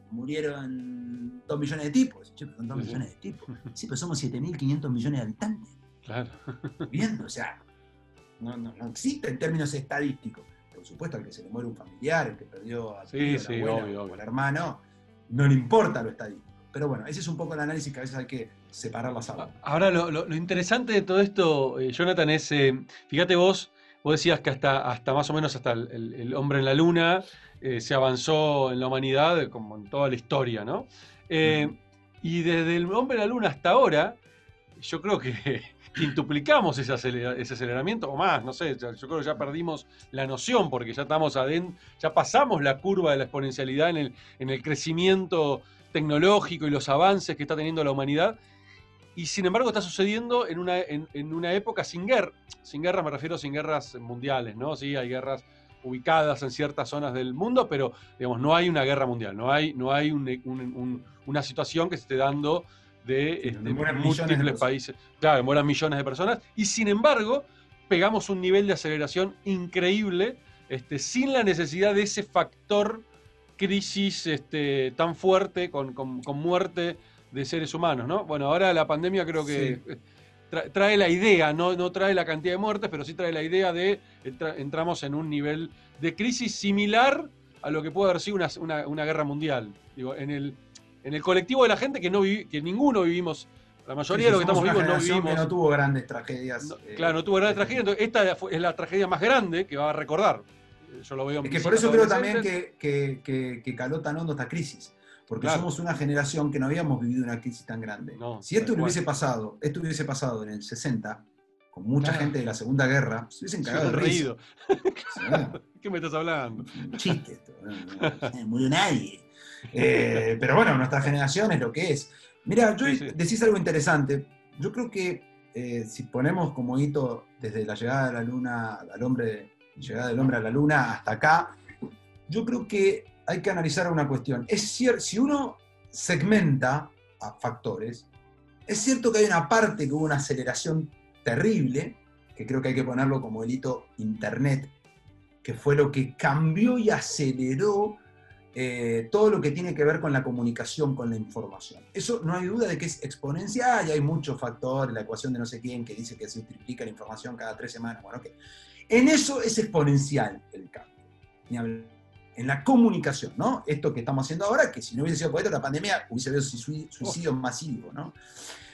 murieron 2 millones de tipos. Che, pero son 2 Sí, sí. millones de tipos. Sí, pero somos 7.500 millones de habitantes Claro. viendo, o sea, no, no, no existe en términos estadísticos. Por supuesto, al que se le muere un familiar, el que perdió a Sí, sí, la abuela, obvio, al hermano, no le importa lo estadístico. Pero bueno, ese es un poco el análisis que a veces hay que separar las aguas. Ahora, lo, lo- lo interesante de todo esto, eh, Jonathan, es, eh, fíjate vos, vos decías que hasta, hasta más o menos hasta el, el- el hombre en la luna eh, se avanzó en la humanidad como en toda la historia, ¿no? Y desde el hombre en la luna hasta ahora, yo creo que quintuplicamos ese, ese aceleramiento o más, no sé, yo creo que ya perdimos la noción porque ya estamos adentro, ya pasamos la curva de la exponencialidad en el, en el crecimiento tecnológico y los avances que está teniendo la humanidad. Y sin embargo está sucediendo en una, en, una época sin guerra. Sin guerra me refiero sin guerras mundiales, ¿no? Sí, hay guerras ubicadas en ciertas zonas del mundo, pero digamos, no hay una guerra mundial, no hay, no hay una situación que se esté dando de este, múltiples países. Claro, mueran millones de personas. Y sin embargo, pegamos un nivel de aceleración increíble este, sin la necesidad de ese factor crisis este, tan fuerte con, muerte de seres humanos, ¿no? Bueno, ahora la pandemia creo que trae la idea, no, no trae la cantidad de muertes, pero sí trae la idea de entramos en un nivel de crisis similar a lo que puede haber sido una, guerra mundial. Digo, en el, en el colectivo de la gente que no que ninguno vivimos, la mayoría de los que estamos vivos no vivimos. Que no tuvo grandes tragedias. Eh, claro, no tuvo grandes tragedias. Entonces, esta es la tragedia más grande que va a recordar. Yo lo veo es que por eso creo también que, que, que, caló tan hondo esta crisis. Porque somos una generación que no habíamos vivido una crisis tan grande. si esto hubiese pasado, esto hubiese pasado en el 60, con mucha gente de la Segunda Guerra, se hubiesen cagado de reído. ¿Qué me estás hablando? Un chiste esto. No, murió nadie. Eh, pero bueno, nuestra generación es lo que es. Mira, yo decís algo interesante. Yo creo que eh, si ponemos como hito desde la llegada de la luna al hombre, llegada del hombre a la luna hasta acá, yo creo que hay que analizar una cuestión. Es cierto, si uno segmenta a factores, es cierto que hay una parte que hubo una aceleración terrible, que creo que hay que ponerlo como el hito Internet, que fue lo que cambió y aceleró eh, todo lo que tiene que ver con la comunicación, con la información. Eso no hay duda de que es exponencial y hay muchos factores, la ecuación de no sé quién que dice que se triplica la información cada tres semanas. Bueno, En eso es exponencial el cambio. En la comunicación, ¿no? Esto que estamos haciendo ahora, que si no hubiese sido por esto, la pandemia hubiese habido suicidio masivo, ¿no?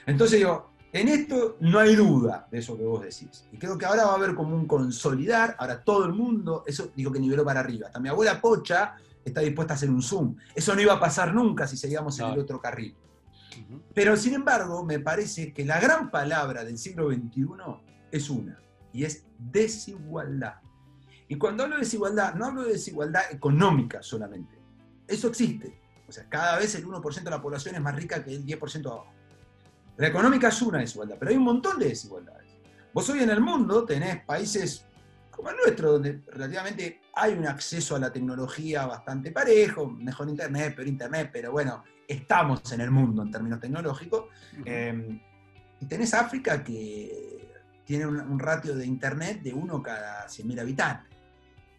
Entonces digo, en esto no hay duda de eso que vos decís. Y creo que ahora va a haber como un consolidar, ahora todo el mundo, eso digo que niveló para arriba. Hasta mi abuela Pocha está dispuesta a hacer un zoom. Eso no iba a pasar nunca si seguíamos en el otro carril. Pero sin embargo, me parece que la gran palabra del siglo XXI es una, y es desigualdad. Y cuando hablo de desigualdad, no hablo de desigualdad económica solamente. Eso existe. O sea, cada vez el 1% de la población es más rica que el 10% de abajo. La económica es una desigualdad, pero hay un montón de desigualdades. Vos hoy en el mundo tenés países como el nuestro, donde relativamente hay un acceso a la tecnología bastante parejo, mejor Internet, peor Internet, pero bueno, estamos en el mundo en términos tecnológicos. Em, y tenés África que tiene un, ratio de Internet de uno cada 100.000 habitantes.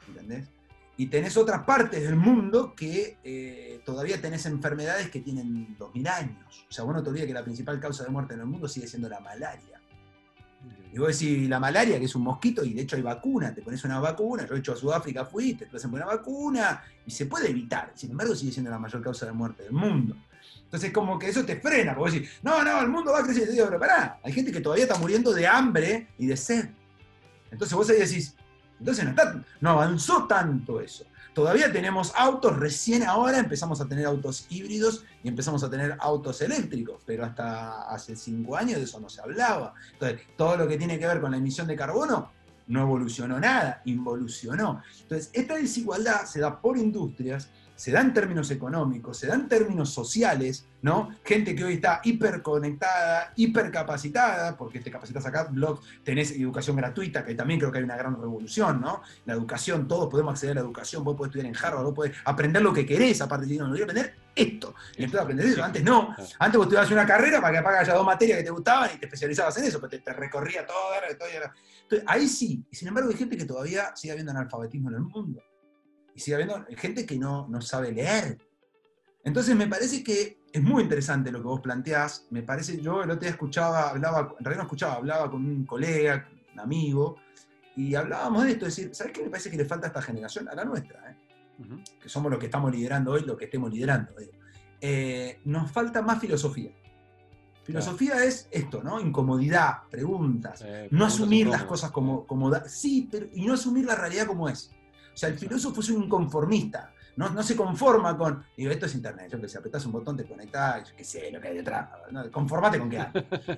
¿Entendés? Y tenés otras partes del mundo que eh, todavía tenés enfermedades que tienen 2.000 años. O sea, vos no te olvides que la principal causa de muerte en el mundo sigue siendo la malaria. Y vos decís, la malaria, que es un mosquito, y de hecho hay vacuna, te pones una vacuna, yo he hecho a Sudáfrica, fui, te pones una vacuna, y se puede evitar. Sin embargo, sigue siendo la mayor causa de muerte del mundo. Entonces, como que eso te frena, porque vos decís, no, no, el mundo va a crecer. Y digo, pero pará, hay gente que todavía está muriendo de hambre y de sed. Entonces vos ahí decís, entonces no, no avanzó tanto eso. Todavía tenemos autos, recién ahora empezamos a tener autos híbridos y empezamos a tener autos eléctricos, pero hasta hace cinco años de eso no se hablaba. Entonces, todo lo que tiene que ver con la emisión de carbono no evolucionó nada, involucionó. Entonces, esta desigualdad se da por industrias se da en términos económicos, se da en términos sociales, ¿no? Gente que hoy está hiperconectada, hipercapacitada, porque te capacitas acá, blogs, tenés educación gratuita, que también creo que hay una gran revolución, ¿no? La educación, todos podemos acceder a la educación, vos podés estudiar en Harvard, vos podés aprender lo que querés, aparte de, no, no voy a aprender esto, y entonces aprender eso, antes no, antes vos estudiabas una carrera para que apagas ya dos materias que te gustaban y te especializabas en eso, pero te, recorría todo, todo, Entonces, ahí sí, y sin embargo hay gente que todavía sigue habiendo analfabetismo en el mundo y sigue habiendo gente que no, no sabe leer. Entonces me parece que es muy interesante lo que vos planteás. Me parece, yo el otro día escuchaba, hablaba, en realidad no escuchaba, hablaba con un colega, un amigo, y hablábamos de esto, es decir, ¿sabes qué me parece que le falta a esta generación? A la nuestra, ¿eh? que somos los que estamos liderando hoy, lo que estemos liderando. Eh, nos falta más filosofía. Filosofía es esto, ¿no? Incomodidad, preguntas, no asumir las cosas como, como sí, pero, y no asumir la realidad como es. O sea, el filósofo es un conformista. no, se conforma con, digo, esto es internet, yo que sé, apretás un botón, te conectás, yo qué sé, lo que hay detrás, conformate con qué hay.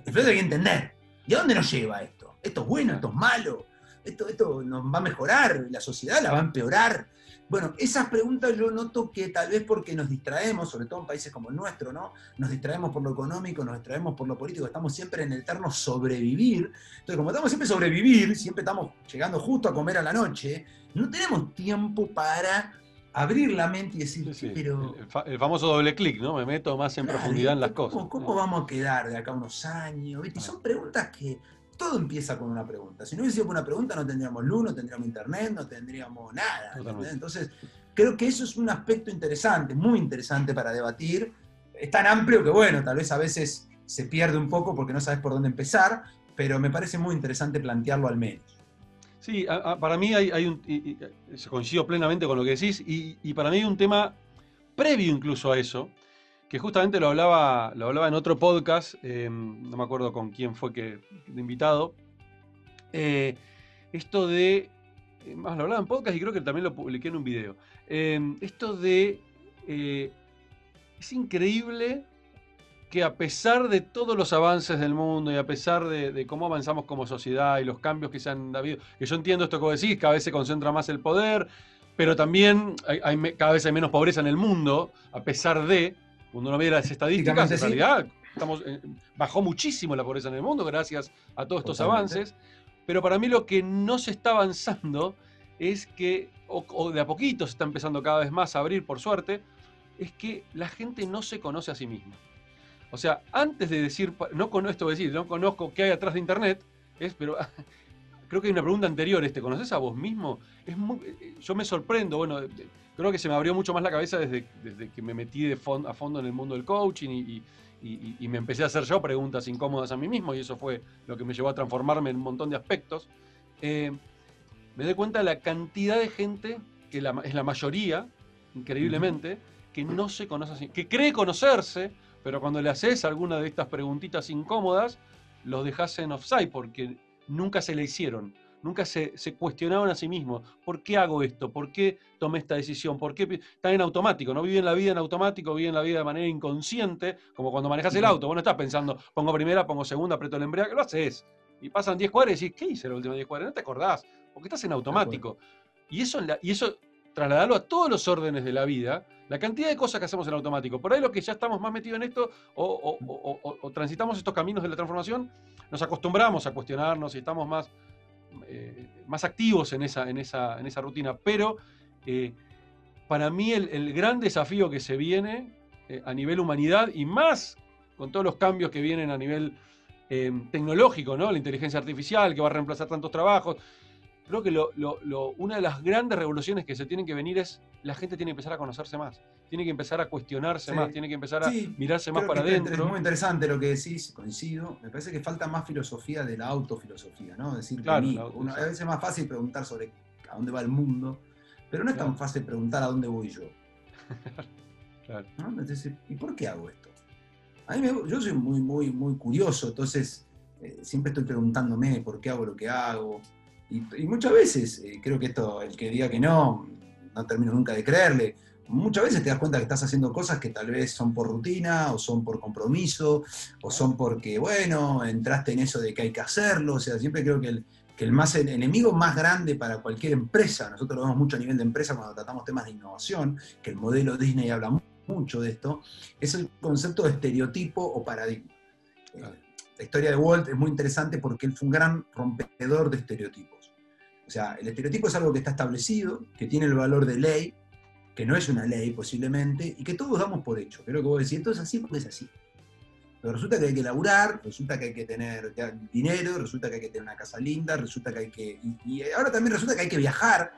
Después hay que entender, ¿y a dónde nos lleva esto? ¿Esto es bueno? ¿Esto es malo? ¿Esto, ¿Esto nos va a mejorar? ¿La sociedad la va a empeorar? Bueno, esas preguntas yo noto que tal vez porque nos distraemos, sobre todo en países como el nuestro, ¿no? Nos distraemos por lo económico, nos distraemos por lo político, estamos siempre en el eterno sobrevivir. Entonces, como estamos siempre sobrevivir, siempre estamos llegando justo a comer a la noche, no tenemos tiempo para abrir la mente y decir, pero... El, famoso doble clic, ¿no? Me meto más en profundidad en las cosas. ¿Cómo vamos a quedar de acá unos años? Y son preguntas que todo empieza con una pregunta. Si no hubiese sido una pregunta, no tendríamos luz, no tendríamos internet, no tendríamos nada. Entonces, creo que eso es un aspecto interesante, muy interesante para debatir. Es tan amplio que, bueno, tal vez a veces se pierde un poco porque no sabes por dónde empezar, pero me parece muy interesante plantearlo al menos. Sí, para mí hay, un. coincido plenamente con lo que decís, y, y para mí hay un tema previo incluso a eso, que justamente lo hablaba, lo hablaba en otro podcast, em, no me acuerdo con quién fue que, invitado, eh, esto de, eh, más lo hablaba en podcast y creo que también lo publiqué en un video, em, esto de, eh, es increíble que a pesar de todos los avances del mundo y a pesar de, cómo avanzamos como sociedad y los cambios que se han habido, que yo entiendo esto que vos decís, cada vez se concentra más el poder, pero también cada vez hay menos pobreza en el mundo, a pesar de, cuando uno ve las estadísticas, en realidad estamos, eh, bajó muchísimo la pobreza en el mundo gracias a todos estos avances. Pero para mí lo que no se está avanzando es que, o, de a poquito se está empezando cada vez más a abrir, por suerte, es que la gente no se conoce a sí misma. O sea, antes de decir, no conozco, decir, no conozco qué hay atrás de Internet, es, pero creo que hay una pregunta anterior, este, ¿conoces a vos mismo? Es eh, yo me sorprendo, bueno, creo que se me abrió mucho más la cabeza desde, desde que me metí de a fondo en el mundo del coaching y, me empecé a hacer yo preguntas incómodas a mí mismo y eso fue lo que me llevó a transformarme en un montón de aspectos. Eh, me doy cuenta de la cantidad de gente, que es la mayoría, increíblemente, que no se conoce así, que cree conocerse, pero cuando le haces alguna de estas preguntitas incómodas, los dejas en offside porque nunca se le hicieron nunca se, cuestionaban a sí mismos, ¿por qué hago esto? ¿Por qué tomé esta decisión? ¿Por qué están en automático? No viven la vida en automático, viven la vida de manera inconsciente, como cuando manejas el auto, vos no estás pensando, pongo primera, pongo segunda, aprieto el embrague, lo haces. Y pasan 10 cuadras y decís, ¿qué hice la última 10 cuadras? No te acordás, porque estás en automático. Y eso, y eso trasladarlo a todos los órdenes de la vida, la cantidad de cosas que hacemos en automático. Por ahí lo que ya estamos más metidos en esto o, o, transitamos estos caminos de la transformación, nos acostumbramos a cuestionarnos y estamos más eh, más activos en esa, en esa, en esa rutina. Pero eh, para mí el, gran desafío que se viene eh, a nivel humanidad y más con todos los cambios que vienen a nivel tecnológico, ¿no? la inteligencia artificial que va a reemplazar tantos trabajos, creo que una de las grandes revoluciones que se tienen que venir es la gente tiene que empezar a conocerse más, tiene que empezar a cuestionarse más, tiene que empezar a mirarse más para adentro. Es muy interesante lo que decís, coincido. Me parece que falta más filosofía de la autofilosofía, ¿no? Decir, claro, a veces es más fácil preguntar sobre a dónde va el mundo, pero no es tan fácil preguntar a dónde voy yo. claro. ¿Y por qué hago esto? A mí yo soy muy, muy, muy curioso, entonces eh, siempre estoy preguntándome por qué hago lo que hago. Y, muchas veces, eh, creo que esto, el que diga que no, no termino nunca de creerle. Muchas veces te das cuenta que estás haciendo cosas que tal vez son por rutina, o son por compromiso, o son porque, bueno, entraste en eso de que hay que hacerlo. O sea, siempre creo que el, que el, más, el enemigo más grande para cualquier empresa, nosotros lo vemos mucho a nivel de empresa cuando tratamos temas de innovación, que el modelo Disney habla mucho de esto, es el concepto de estereotipo o paradigma. Eh, la historia de Walt es muy interesante porque él fue un gran rompedor de estereotipos. O sea, el estereotipo es algo que está establecido, que tiene el valor de ley, que no es una ley posiblemente, y que todos damos por hecho. Creo que vos decís, esto es así porque es así. Pero resulta que hay que laburar, resulta que hay que tener dinero, resulta que hay que tener una casa linda, resulta que hay que... Y, ahora también resulta que hay que viajar,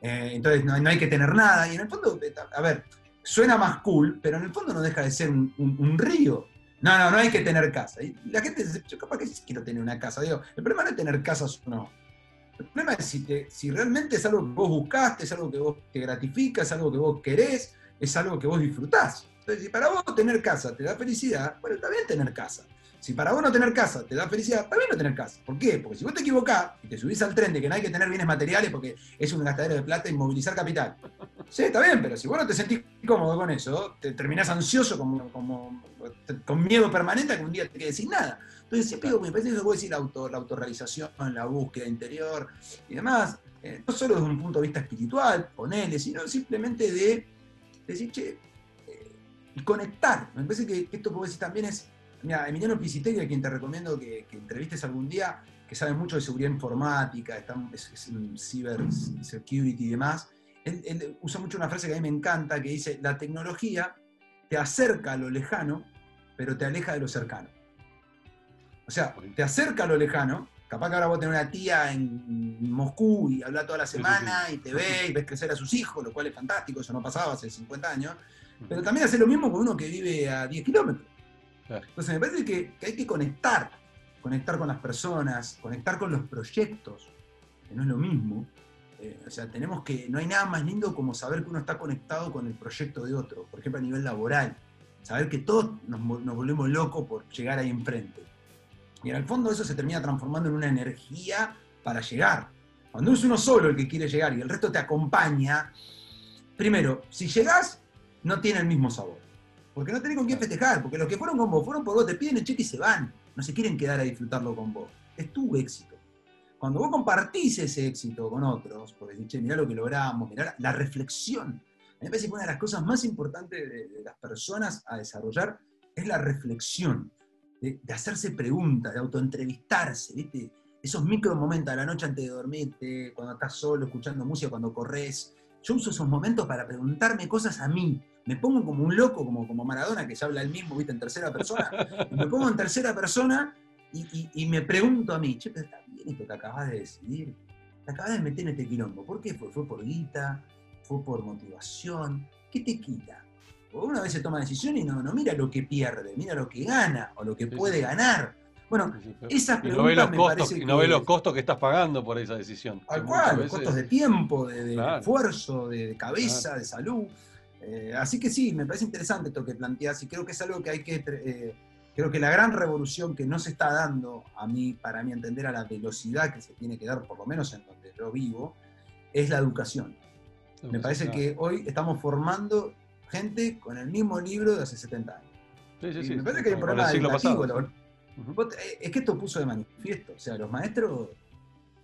eh, entonces no, hay que tener nada. Y en el fondo, a ver, suena más cool, pero en el fondo no deja de ser un, río. No, no, no hay que tener casa. Y la gente dice, yo capaz que quiero tener una casa. Digo, el problema no es tener casas o no. El problema es si, realmente es algo que vos buscaste, es algo que vos te gratifica, es algo que vos querés, es algo que vos disfrutás. Entonces, si para vos tener casa te da felicidad, bueno, está bien tener casa. Si para vos no tener casa te da felicidad, para mí no tener casa. ¿Por qué? Porque si vos te equivocás y te subís al tren de que no hay que tener bienes materiales porque es un gastadero de plata y capital. Sí, está bien, pero si vos no te sentís cómodo con eso, te terminás ansioso, como, con miedo permanente a que un día te quede sin nada. Entonces siempre digo, me parece que puede decir la, auto, la autorrealización, la búsqueda interior y demás, eh, no solo desde un punto de vista espiritual, ponele, sino simplemente de decir, che, eh, y conectar. Me parece que esto, como decir, también es Mira, Emiliano Pisitegui, a quien te recomiendo que, entrevistes algún día, que sabe mucho de seguridad informática, está, es, en cyber security y demás, él, usa mucho una frase que a mí me encanta, que dice, la tecnología te acerca a lo lejano, pero te aleja de lo cercano. O sea, te acerca a lo lejano, capaz que ahora vos tenés una tía en Moscú y habla toda la semana y te ve y ves crecer a sus hijos, lo cual es fantástico, eso no pasaba hace 50 años, pero también hace lo mismo con uno que vive a 10 kilómetros. Entonces me parece que, hay que conectar, conectar con las personas, conectar con los proyectos, que no es lo mismo. Eh, o sea, tenemos que, no hay nada más lindo como saber que uno está conectado con el proyecto de otro, por ejemplo a nivel laboral, saber que todos nos, volvemos locos por llegar ahí enfrente. Y en el fondo eso se termina transformando en una energía para llegar. Cuando es uno solo el que quiere llegar y el resto te acompaña, primero, si llegás, no tiene el mismo sabor. Porque no tenés con quién festejar, porque los que fueron con vos fueron por vos, te piden el cheque y se van. No se quieren quedar a disfrutarlo con vos. Es tu éxito. Cuando vos compartís ese éxito con otros, porque decís, che, mirá lo que logramos, mirá la, reflexión. A mí me parece que una de las cosas más importantes de, las personas a desarrollar es la reflexión, de, hacerse preguntas, de autoentrevistarse, ¿viste? Esos micro momentos a la noche antes de dormirte, cuando estás solo, escuchando música, cuando corres. Yo uso esos momentos para preguntarme cosas a mí, me pongo como un loco, como, como Maradona, que se habla el mismo, ¿viste? En tercera persona. me pongo en tercera persona y, me pregunto a mí, che, pero está bien esto que acabas de decidir. Te acabas de meter en este quilombo. ¿Por qué fue? ¿Fue por guita? ¿Fue por motivación? ¿Qué te quita? Porque una vez se toma decisión y no, no mira lo que pierde, mira lo que gana o lo que puede ganar. Bueno, esas preguntas no ve los costos, y no ve los costos que estás pagando por esa decisión. Al cual, los costos de tiempo, de, esfuerzo, de, cabeza, de salud. Eh, así que sí, me parece interesante esto que planteas y creo que es algo que hay que... Eh, creo que la gran revolución que no se está dando a mí, para mí entender a la velocidad que se tiene que dar, por lo menos en donde yo vivo, es la educación. Me parece que hoy estamos formando gente con el mismo libro de hace 70 años. Sí, sí, sí, me parece que hay un problema educativo. Eh, es que esto puso de manifiesto. O sea, los maestros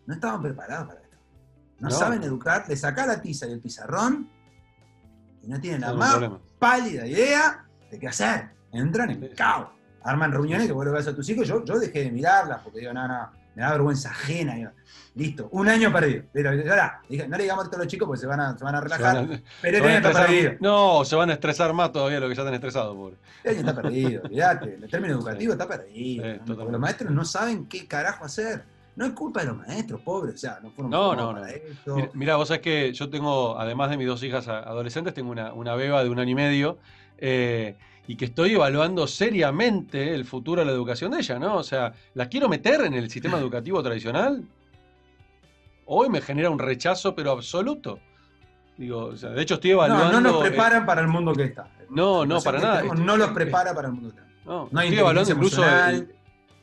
no estaban preparados para esto. No, saben educar, le saca la tiza y el pizarrón y no tienen la más pálida idea de qué hacer. Entran en caos. Arman reuniones que vos lo ves a tus hijos. Yo, yo dejé de mirarlas porque digo, no, no, me da vergüenza ajena. listo, un año perdido. Pero, no le digamos a todos los chicos porque se van a, se van a relajar. pero este año está perdido. No, se van a estresar más todavía lo que ya están estresados, pobre. Este año está perdido, olvídate. El término educativo está perdido. los maestros no saben qué carajo hacer. No es culpa de los maestros, pobres, o sea, no fueron no, no, no. Mira, vos sabés que yo tengo, además de mis dos hijas adolescentes, tengo una, una beba de un año y medio eh, y que estoy evaluando seriamente el futuro de la educación de ella, ¿no? O sea, ¿la quiero meter en el sistema educativo tradicional? Hoy me genera un rechazo, pero absoluto. Digo, o sea, de hecho estoy evaluando. No, no nos preparan para el mundo que está. No, no, para nada. no los prepara para el mundo que está. No, no hay estoy evaluando incluso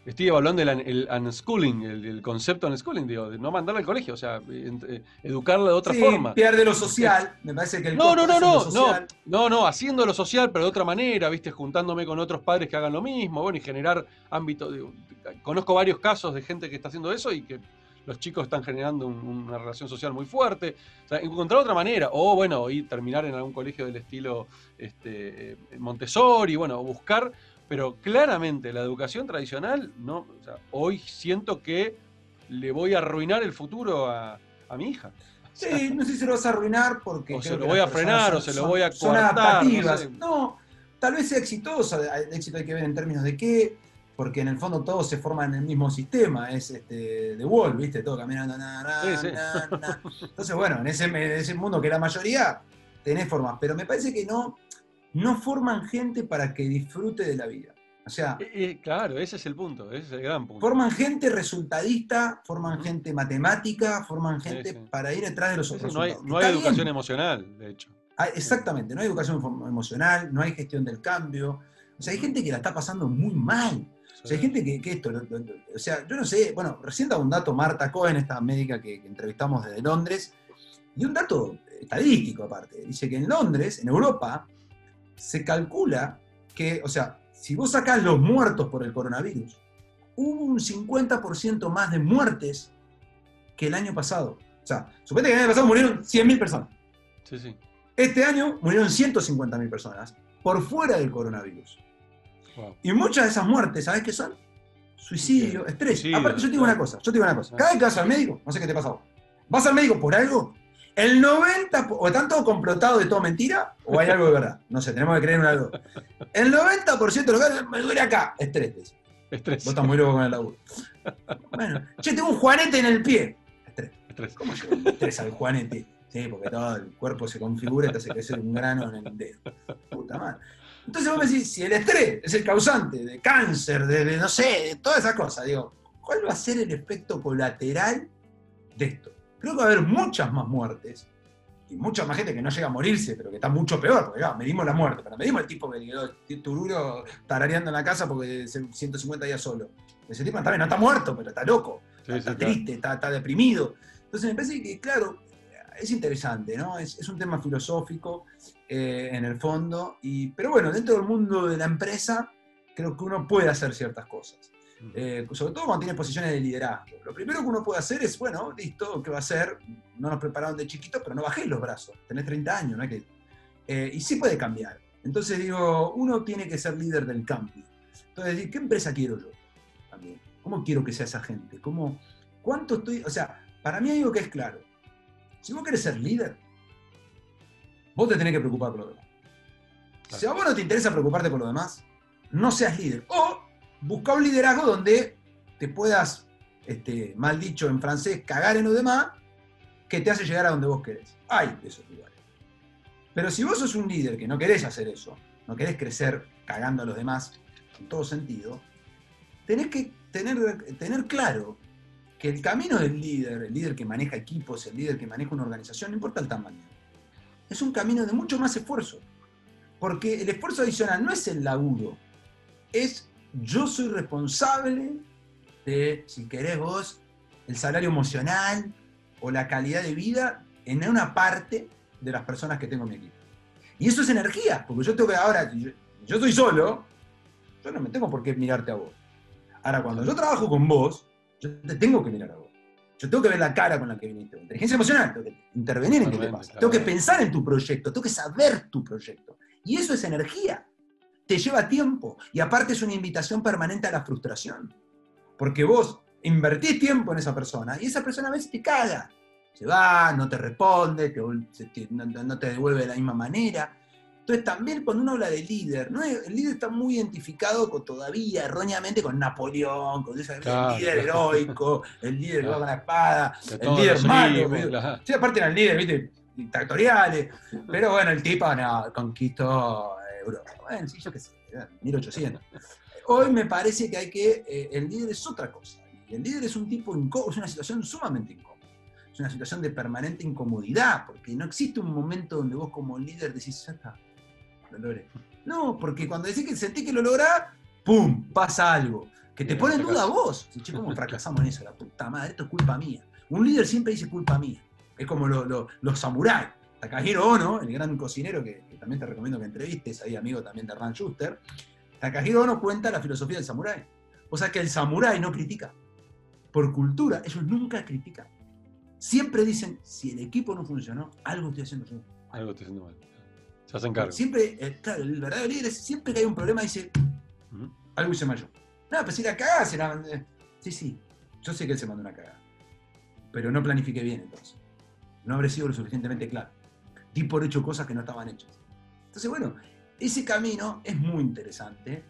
Estoy evaluando el, unschooling, el, concepto unschooling, digo, de no mandarla al colegio, o sea, eh, educarla de otra forma. Pierde lo social, me parece que el No, no, no, no, no, no, no, haciendo lo social, pero de otra manera, viste, juntándome con otros padres que hagan lo mismo, bueno, y generar ámbito. conozco varios casos de gente que está haciendo eso y que los chicos están generando una relación social muy fuerte. O sea, encontrar otra manera, o bueno, ir terminar en algún colegio del estilo este, eh, Montessori, bueno, buscar pero claramente la educación tradicional, no, hoy siento que le voy a arruinar el futuro a, mi hija. Sí, no sé si se lo vas a arruinar porque. O se lo voy a frenar o se lo voy a Son adaptativas. No, tal vez sea exitosa. Éxito hay que ver en términos de qué, porque en el fondo todo se forma en el mismo sistema. Es este de Wall, ¿viste? Todo caminando. Entonces, bueno, en ese, en ese mundo que la mayoría tenés formas. Pero me parece que no no forman gente para que disfrute de la vida. O sea, eh, eh, claro, ese es el punto, ese es el gran punto. Forman gente resultadista, forman gente matemática, forman gente para ir detrás de los otros. No hay, no hay educación emocional, de hecho. Ah, exactamente, no hay educación emocional, no hay gestión del cambio. O sea, hay gente que la está pasando muy mal. O sea, hay gente que, que esto, o sea, yo no sé, bueno, recién da un dato Marta Cohen, esta médica que, que entrevistamos desde Londres, y un dato estadístico aparte, dice que en Londres, en Europa, se calcula que, o sea, si vos sacás los muertos por el coronavirus, hubo un 50% más de muertes que el año pasado. O sea, suponete que el año pasado murieron 100.000 personas. Sí, sí. Este año murieron 150.000 personas por fuera del coronavirus. Wow. Y muchas de esas muertes, ¿sabes qué son? Suicidio, Sí. estrés. Suicidio, Aparte, yo te digo claro. una cosa, yo te digo una cosa. Cada vez que vas al médico, no sé qué te pasa a vos, vas al médico por algo, el 90, po- o están todos complotados de todo mentira, o hay algo de verdad. No sé, tenemos que creer en algo. El 90% de los casos, me duele acá, estrés. Estrés. Vos estás muy loco con el laburo. Bueno, che, tengo un juanete en el pie. Estrés. Estrés. ¿Cómo el estrés al juanete? Sí, porque todo el cuerpo se configura y te hace crecer un grano en el dedo. Puta madre. Entonces vos me decís, si el estrés es el causante de cáncer, de, de no sé, de todas esas cosas, digo, ¿cuál va a ser el efecto colateral de esto? Creo que va a haber muchas más muertes y mucha más gente que no llega a morirse, pero que está mucho peor, porque claro, medimos la muerte, pero medimos el tipo que quedó tururo tarareando en la casa porque se- 150 días solo. Ese tipo también no está muerto, pero está loco Sí, sí, está claro. triste, está, está deprimido. Entonces me parece que, claro, es interesante, ¿no? Es, es un tema filosófico eh, en el fondo, y, pero bueno, dentro del mundo de la empresa creo que uno puede hacer ciertas cosas. Eh, sobre todo cuando tiene posiciones de liderazgo. Lo primero que uno puede hacer es, bueno, listo, ¿qué va a hacer? No nos prepararon de chiquitos, pero no bajéis los brazos. Tenés 30 años, ¿no? que, eh, y sí puede cambiar. Entonces digo, uno tiene que ser líder del cambio. Entonces, ¿qué empresa quiero yo? También. ¿Cómo quiero que sea esa gente? ¿Cómo, ¿Cuánto estoy? O sea, para mí hay algo que es claro. Si vos querés ser líder, vos te tenés que preocupar por lo demás. Si a vos no te interesa preocuparte por lo demás, no seas líder. O busca un liderazgo donde te puedas, este, mal dicho en francés, cagar en los demás, que te hace llegar a donde vos querés. Hay esos lugares. Pero si vos sos un líder que no querés hacer eso, no querés crecer cagando a los demás en todo sentido, tenés que tener, tener claro que el camino del líder, el líder que maneja equipos, el líder que maneja una organización, no importa el tamaño, es un camino de mucho más esfuerzo. Porque el esfuerzo adicional no es el laburo, es yo soy responsable de, si querés vos, el salario emocional o la calidad de vida en una parte de las personas que tengo en mi equipo. Y eso es energía, porque yo tengo que ahora, yo, yo estoy solo, yo no me tengo por qué mirarte a vos. Ahora, cuando yo trabajo con vos, yo te tengo que mirar a vos. Yo tengo que ver la cara con la que viniste. Inteligencia emocional, tengo que intervenir en qué te pasa. Tengo que pensar en tu proyecto, tengo que saber tu proyecto. Y eso es energía. Te lleva tiempo. Y aparte es una invitación permanente a la frustración. Porque vos invertís tiempo en esa persona y esa persona a veces te caga. Se va, no te responde, te te- no, no te devuelve de la misma manera. Entonces también cuando uno habla de líder, ¿no? el líder está muy identificado con, todavía erróneamente con Napoleón, con ese- Claro, el líder heroico, el líder que va con la espada, el líder malo. claro. Sí, aparte eran líderes, ¿viste? dictatoriales. Pero bueno, el tipo no, conquistó Europa. Bueno, sí, yo qué sé, era 1800. Hoy me parece que hay que. eh, el líder es otra cosa. Y el líder es un tipo incómodo, es una situación sumamente incómoda. Es una situación de permanente incomodidad, porque no existe un momento donde vos como líder decís, ya está, lo logré. No, porque cuando decís que sentís que lo lográs, ¡pum! pasa algo. Que te pone en duda a fracasó. vos. Che, ¿cómo fracasamos en eso? La puta madre, esto es culpa mía. Un líder siempre dice culpa mía. Es como lo- lo- los samuráis. Takahiro Ono, el gran cocinero que también te recomiendo que entrevistes, ahí amigo también de Hernán Schuster, Takahiro Ono cuenta la filosofía del samurái. O sea que el samurái no critica. Por cultura, ellos nunca critican. Siempre dicen, si el equipo no funcionó, algo estoy haciendo yo. Algo estoy haciendo mal. Se hacen cargo. Siempre, eh, claro, el verdadero líder es siempre que hay un problema dice, Ujú. algo hice mal yo. No, pues si la cagás, si la- eh, Sí, sí, yo sé que él se mandó una cagada. Pero no planifiqué bien entonces. No habré sido lo suficientemente claro. Di por hecho cosas que no estaban hechas. Entonces, bueno, ese camino es muy interesante,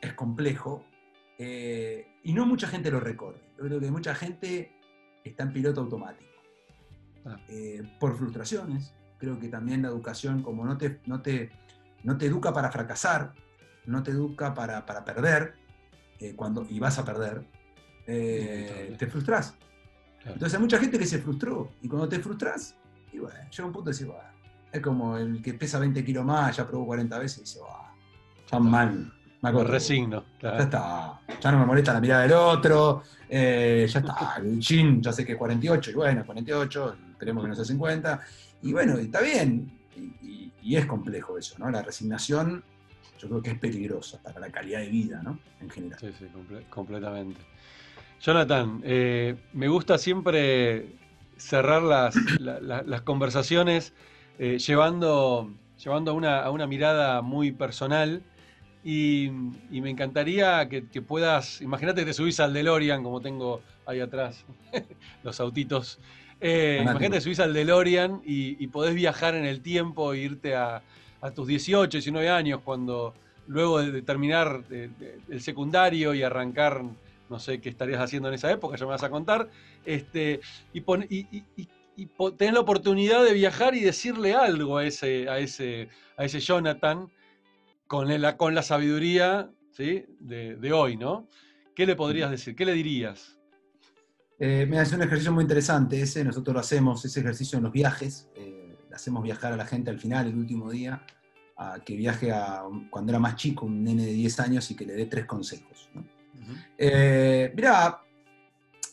es complejo, eh, y no mucha gente lo recorre. Yo creo que mucha gente está en piloto automático. Ah. Eh, por frustraciones, creo que también la educación, como no te, no te, no te educa para fracasar, no te educa para, para perder, eh, cuando, y vas a perder, eh, te frustras. Claro. Entonces hay mucha gente que se frustró, y cuando te frustras, y bueno, llega un punto de decir, "Bah", es como el que pesa 20 kilos más, ya probó 40 veces y dice, "Bah, tan mal, Me, resigno. Ya está. Ya no me molesta la mirada del otro. Eh, ya está. El chin, ya sé que es 48. Y bueno, 48. Esperemos que no sea 50. Y bueno, está bien. Y, es complejo eso, ¿no? La resignación yo creo que es peligrosa para la calidad de vida, ¿no? En general. Sí, sí, completamente. Jonathan, eh, me gusta siempre cerrar las, las conversaciones eh, llevando, llevando a, una, a, una, mirada muy personal y, me encantaría que, puedas, imagínate que te subís al DeLorean, como tengo ahí atrás, los autitos. Eh, imagínate que subís al DeLorean y, y, podés viajar en el tiempo e irte a, tus 18, 19 años, cuando luego de, terminar el secundario y arrancar, no sé qué estarías haciendo en esa época, ya me vas a contar, este, y, y, y, tener la oportunidad de viajar y decirle algo a ese, a ese, a ese Jonathan con la, con la sabiduría ¿sí? de, hoy, ¿no? ¿Qué le podrías decir? ¿Qué le dirías? Eh, mira, es un ejercicio muy interesante ese, nosotros lo hacemos, ese ejercicio en los viajes, eh, hacemos viajar a la gente al final, el último día, a que viaje a cuando era más chico, un nene de 10 años y que le dé tres consejos. Eh, mira,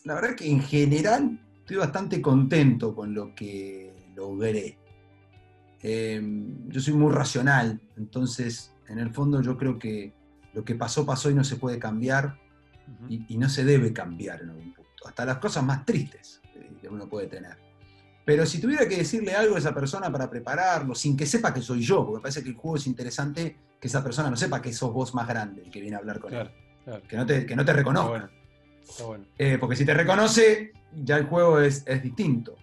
la verdad que en general estoy bastante contento con lo que logré. yo soy muy racional, entonces en el fondo yo creo que lo que pasó, pasó y no se puede cambiar y, no se debe cambiar en algún punto. Hasta las cosas más tristes que uno puede tener. Pero si tuviera que decirle algo a esa persona para prepararlo, sin que sepa que soy yo, porque me parece que el juego es interesante que esa persona no sepa que sos vos más grande el que viene a hablar con él. Que, no te, que no te reconozca. Eh, porque si te reconoce, ya el juego es, es distinto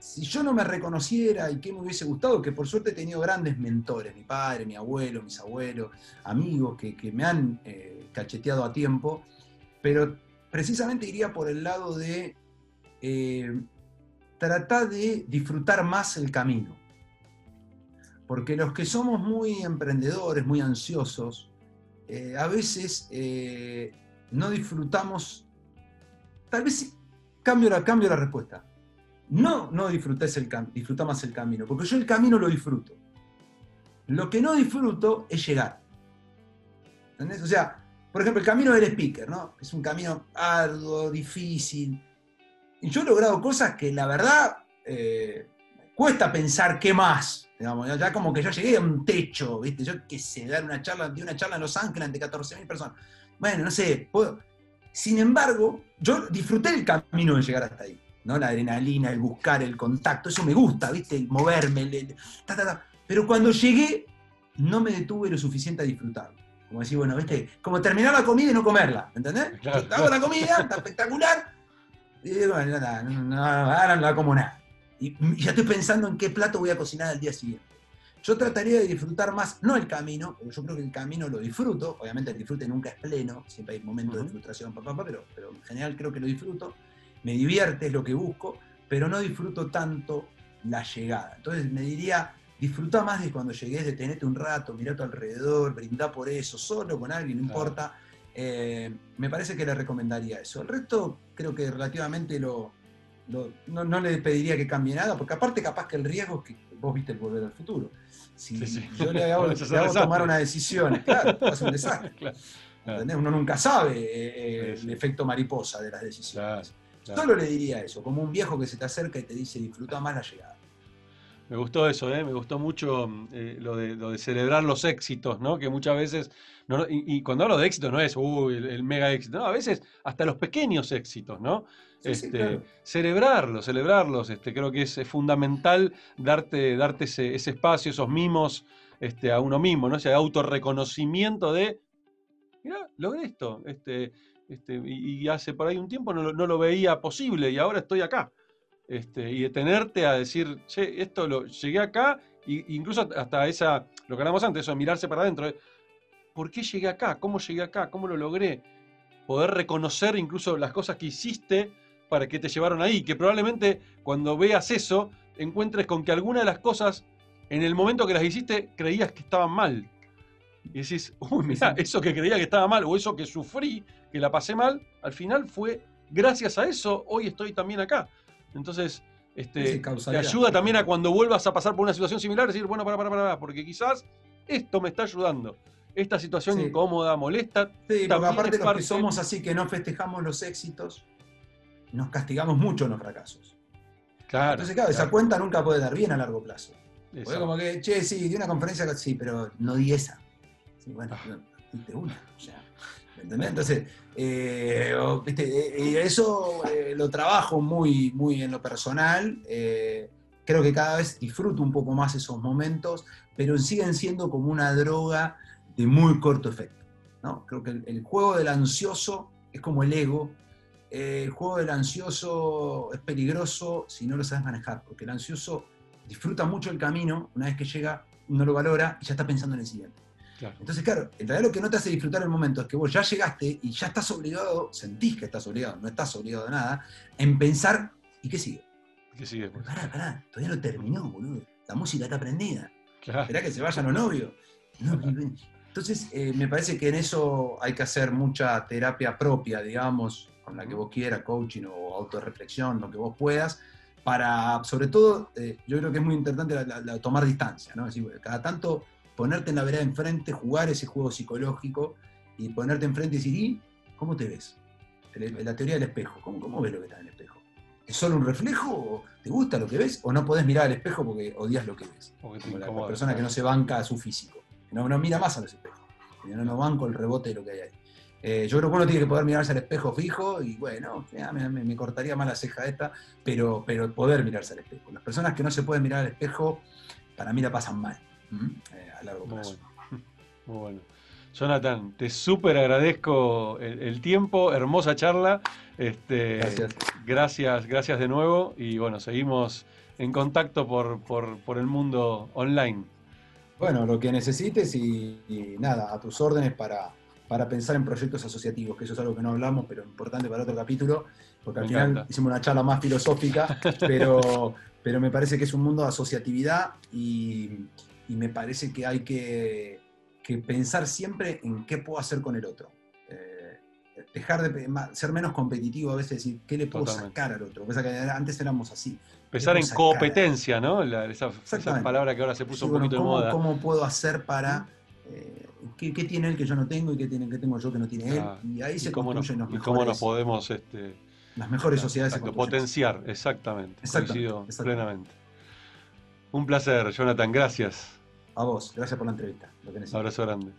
si yo no me reconociera y qué me hubiese gustado, que por suerte he tenido grandes mentores, mi padre, mi abuelo, mis abuelos, amigos que, me han eh, cacheteado a tiempo, pero precisamente iría por el lado de eh, tratar de disfrutar más el camino. Porque los que somos muy emprendedores, muy ansiosos, eh, a veces no disfrutamos, tal vez cambio la, cambio la respuesta no, no el disfruta más el camino, porque yo el camino lo disfruto. Lo que no disfruto es llegar. ¿Entendés? O sea, por ejemplo, el camino del speaker, ¿no? Es un camino arduo, difícil. Y yo he logrado cosas que la verdad eh, cuesta pensar qué más. ya como que yo llegué a un techo, ¿viste? Yo qué sé, dar una charla, di una charla en Los Ángeles ante 14.000 personas. Bueno, no sé, puedo. Sin embargo, yo disfruté el camino de llegar hasta ahí. ¿no? La adrenalina, el buscar, el contacto, eso me gusta, ¿viste? El moverme, pero cuando llegué no me detuve lo suficiente a disfrutar. Como decir, bueno, ¿viste? Como terminar la comida y no comerla, ¿entendés? Hago la comida, está espectacular, y bueno, no, ahora no la como nada. Y ya estoy pensando en qué plato voy a cocinar al día siguiente. Yo trataría de disfrutar más, no el camino, porque yo creo que el camino lo disfruto, obviamente el disfrute nunca es pleno, siempre hay momentos de frustración, papá, pero, pero en general creo que lo disfruto me divierte, es lo que busco, pero no disfruto tanto la llegada. Entonces me diría, disfruta más de cuando llegues, detenete un rato, mira a tu alrededor, brinda por eso, solo con alguien, no importa. Eh, me parece que le recomendaría eso. El resto creo que relativamente lo, no, le pediría que cambie nada, porque aparte capaz que el riesgo es que vos viste el volver al futuro. Si yo le hago, tomar una decisión, claro, es un desastre. Uno nunca sabe eh, eh, el efecto mariposa de las decisiones. Solo le diría eso, como un viejo que se te acerca y te dice disfruta más la llegada. Me gustó eso, ¿eh? me gustó mucho eh, lo, de, celebrar los éxitos, ¿no? Que muchas veces, y, cuando hablo de éxitos no es el, mega éxito, no, a veces hasta los pequeños éxitos, ¿no? Este, Celebrarlos, celebrarlos, este, creo que es, fundamental darte, darte ese, espacio, esos mimos este, a uno mismo, ¿no? Ese autorreconocimiento de, mira, logré esto, este, este, y, hace por ahí un tiempo no, lo veía posible y ahora estoy acá. Este, y detenerte a decir, che, esto lo llegué acá, e incluso hasta esa, lo que hablamos antes, eso de mirarse para adentro, ¿por qué llegué acá? ¿Cómo llegué acá? ¿Cómo lo logré? Poder reconocer incluso las cosas que hiciste para que te llevaron ahí, que probablemente cuando veas eso, encuentres con que alguna de las cosas, en el momento que las hiciste, creías que estaban mal. Y decís, uy, mira, eso que creía que estaba mal o eso que sufrí, que la pasé mal, al final fue gracias a eso, hoy estoy también acá. Entonces, este, te ayuda también a cuando vuelvas a pasar por una situación similar, decir, bueno, para, para, para, porque quizás esto me está ayudando. esta situación Sí. incómoda, molesta. Sí, porque aparte los parte- que somos así, que no festejamos los éxitos, nos castigamos mucho en los fracasos. Claro. Entonces, claro, esa claro, cuenta nunca puede dar bien a largo plazo. Porque como que, che, sí, di una conferencia, sí, pero no di esa. Sí, bueno, Ah. diste una. o sea, ¿me ¿Entendés? Entonces, eh, viste, eh, y eso eh, lo trabajo muy, muy en lo personal. eh, creo que cada vez disfruto un poco más esos momentos, pero siguen siendo como una droga de muy corto efecto. ¿no? Creo que el, el juego del ansioso es como el ego. Eh, el juego del ansioso es peligroso si no lo sabes manejar, porque el ansioso disfruta mucho el camino, una vez que llega no lo valora y ya está pensando en el siguiente. Claro. Entonces, claro, en realidad lo que no te hace disfrutar el momento es que vos ya llegaste y ya estás obligado, sentís que estás obligado, no estás obligado a nada, en pensar, ¿y qué sigue? ¿Qué sigue después? Pará, pará, todavía no terminó, boludo. La música está prendida. Claro. Esperá que se vayan los novios. No, entonces, eh, me parece que en eso hay que hacer mucha terapia propia, digamos, con la que vos quieras, coaching o autorreflexión, lo que vos puedas, para, sobre todo, eh, yo creo que es muy importante la- la- la tomar distancia, ¿no? Es decir, cada tanto ponerte en la vereda enfrente, jugar ese juego psicológico y ponerte enfrente y decir, ¿y cómo te ves? La teoría del espejo, ¿cómo, cómo ves lo que está en el espejo? ¿Es solo un reflejo? ¿O ¿Te gusta lo que ves? ¿O no podés mirar al espejo porque odias lo que ves? Porque Como la, persona que no se banca a su físico, no, no mira más a los espejos, no, no banco el rebote de lo que hay ahí. Eh, yo creo que uno tiene que poder mirarse al espejo fijo y bueno, ya me, cortaría más la ceja esta, pero, pero poder mirarse al espejo. Las personas que no se pueden mirar al espejo, para mí la pasan mal. Eh, a largo Muy plazo. bueno. Muy bueno. Jonathan, te súper agradezco el, el tiempo, hermosa charla. Este, Gracias. Gracias, gracias de nuevo. Y bueno, seguimos en contacto por, por, por el mundo online. Bueno, lo que necesites y, y nada, a tus órdenes para, para pensar en proyectos asociativos, que eso es algo que no hablamos, pero importante para otro capítulo, porque al Me final encanta. hicimos una charla más filosófica, pero, pero me parece que es un mundo de asociatividad y, y me parece que hay que, que pensar siempre en qué puedo hacer con el otro. Eh, dejar de ser menos competitivo a veces, decir, ¿qué le puedo Totalmente. sacar al otro? Que antes éramos así. Pensar en competencia, ¿no? La- esa, esa palabra que ahora se puso Sí, un bueno, poquito de ¿cómo, moda. ¿Cómo puedo hacer para... eh, ¿qué, qué tiene él que yo no tengo y qué, tiene, qué tengo yo que no tiene él? Ah, Y ahí y se nos, construyen los y cómo nos mejores, podemos este, las mejores sociedades. exacto, potenciar, exactamente. Exactamente, Coincido exactamente. plenamente. Un placer, Jonathan, gracias. A vos, gracias por la entrevista. Lo que abrazo grande.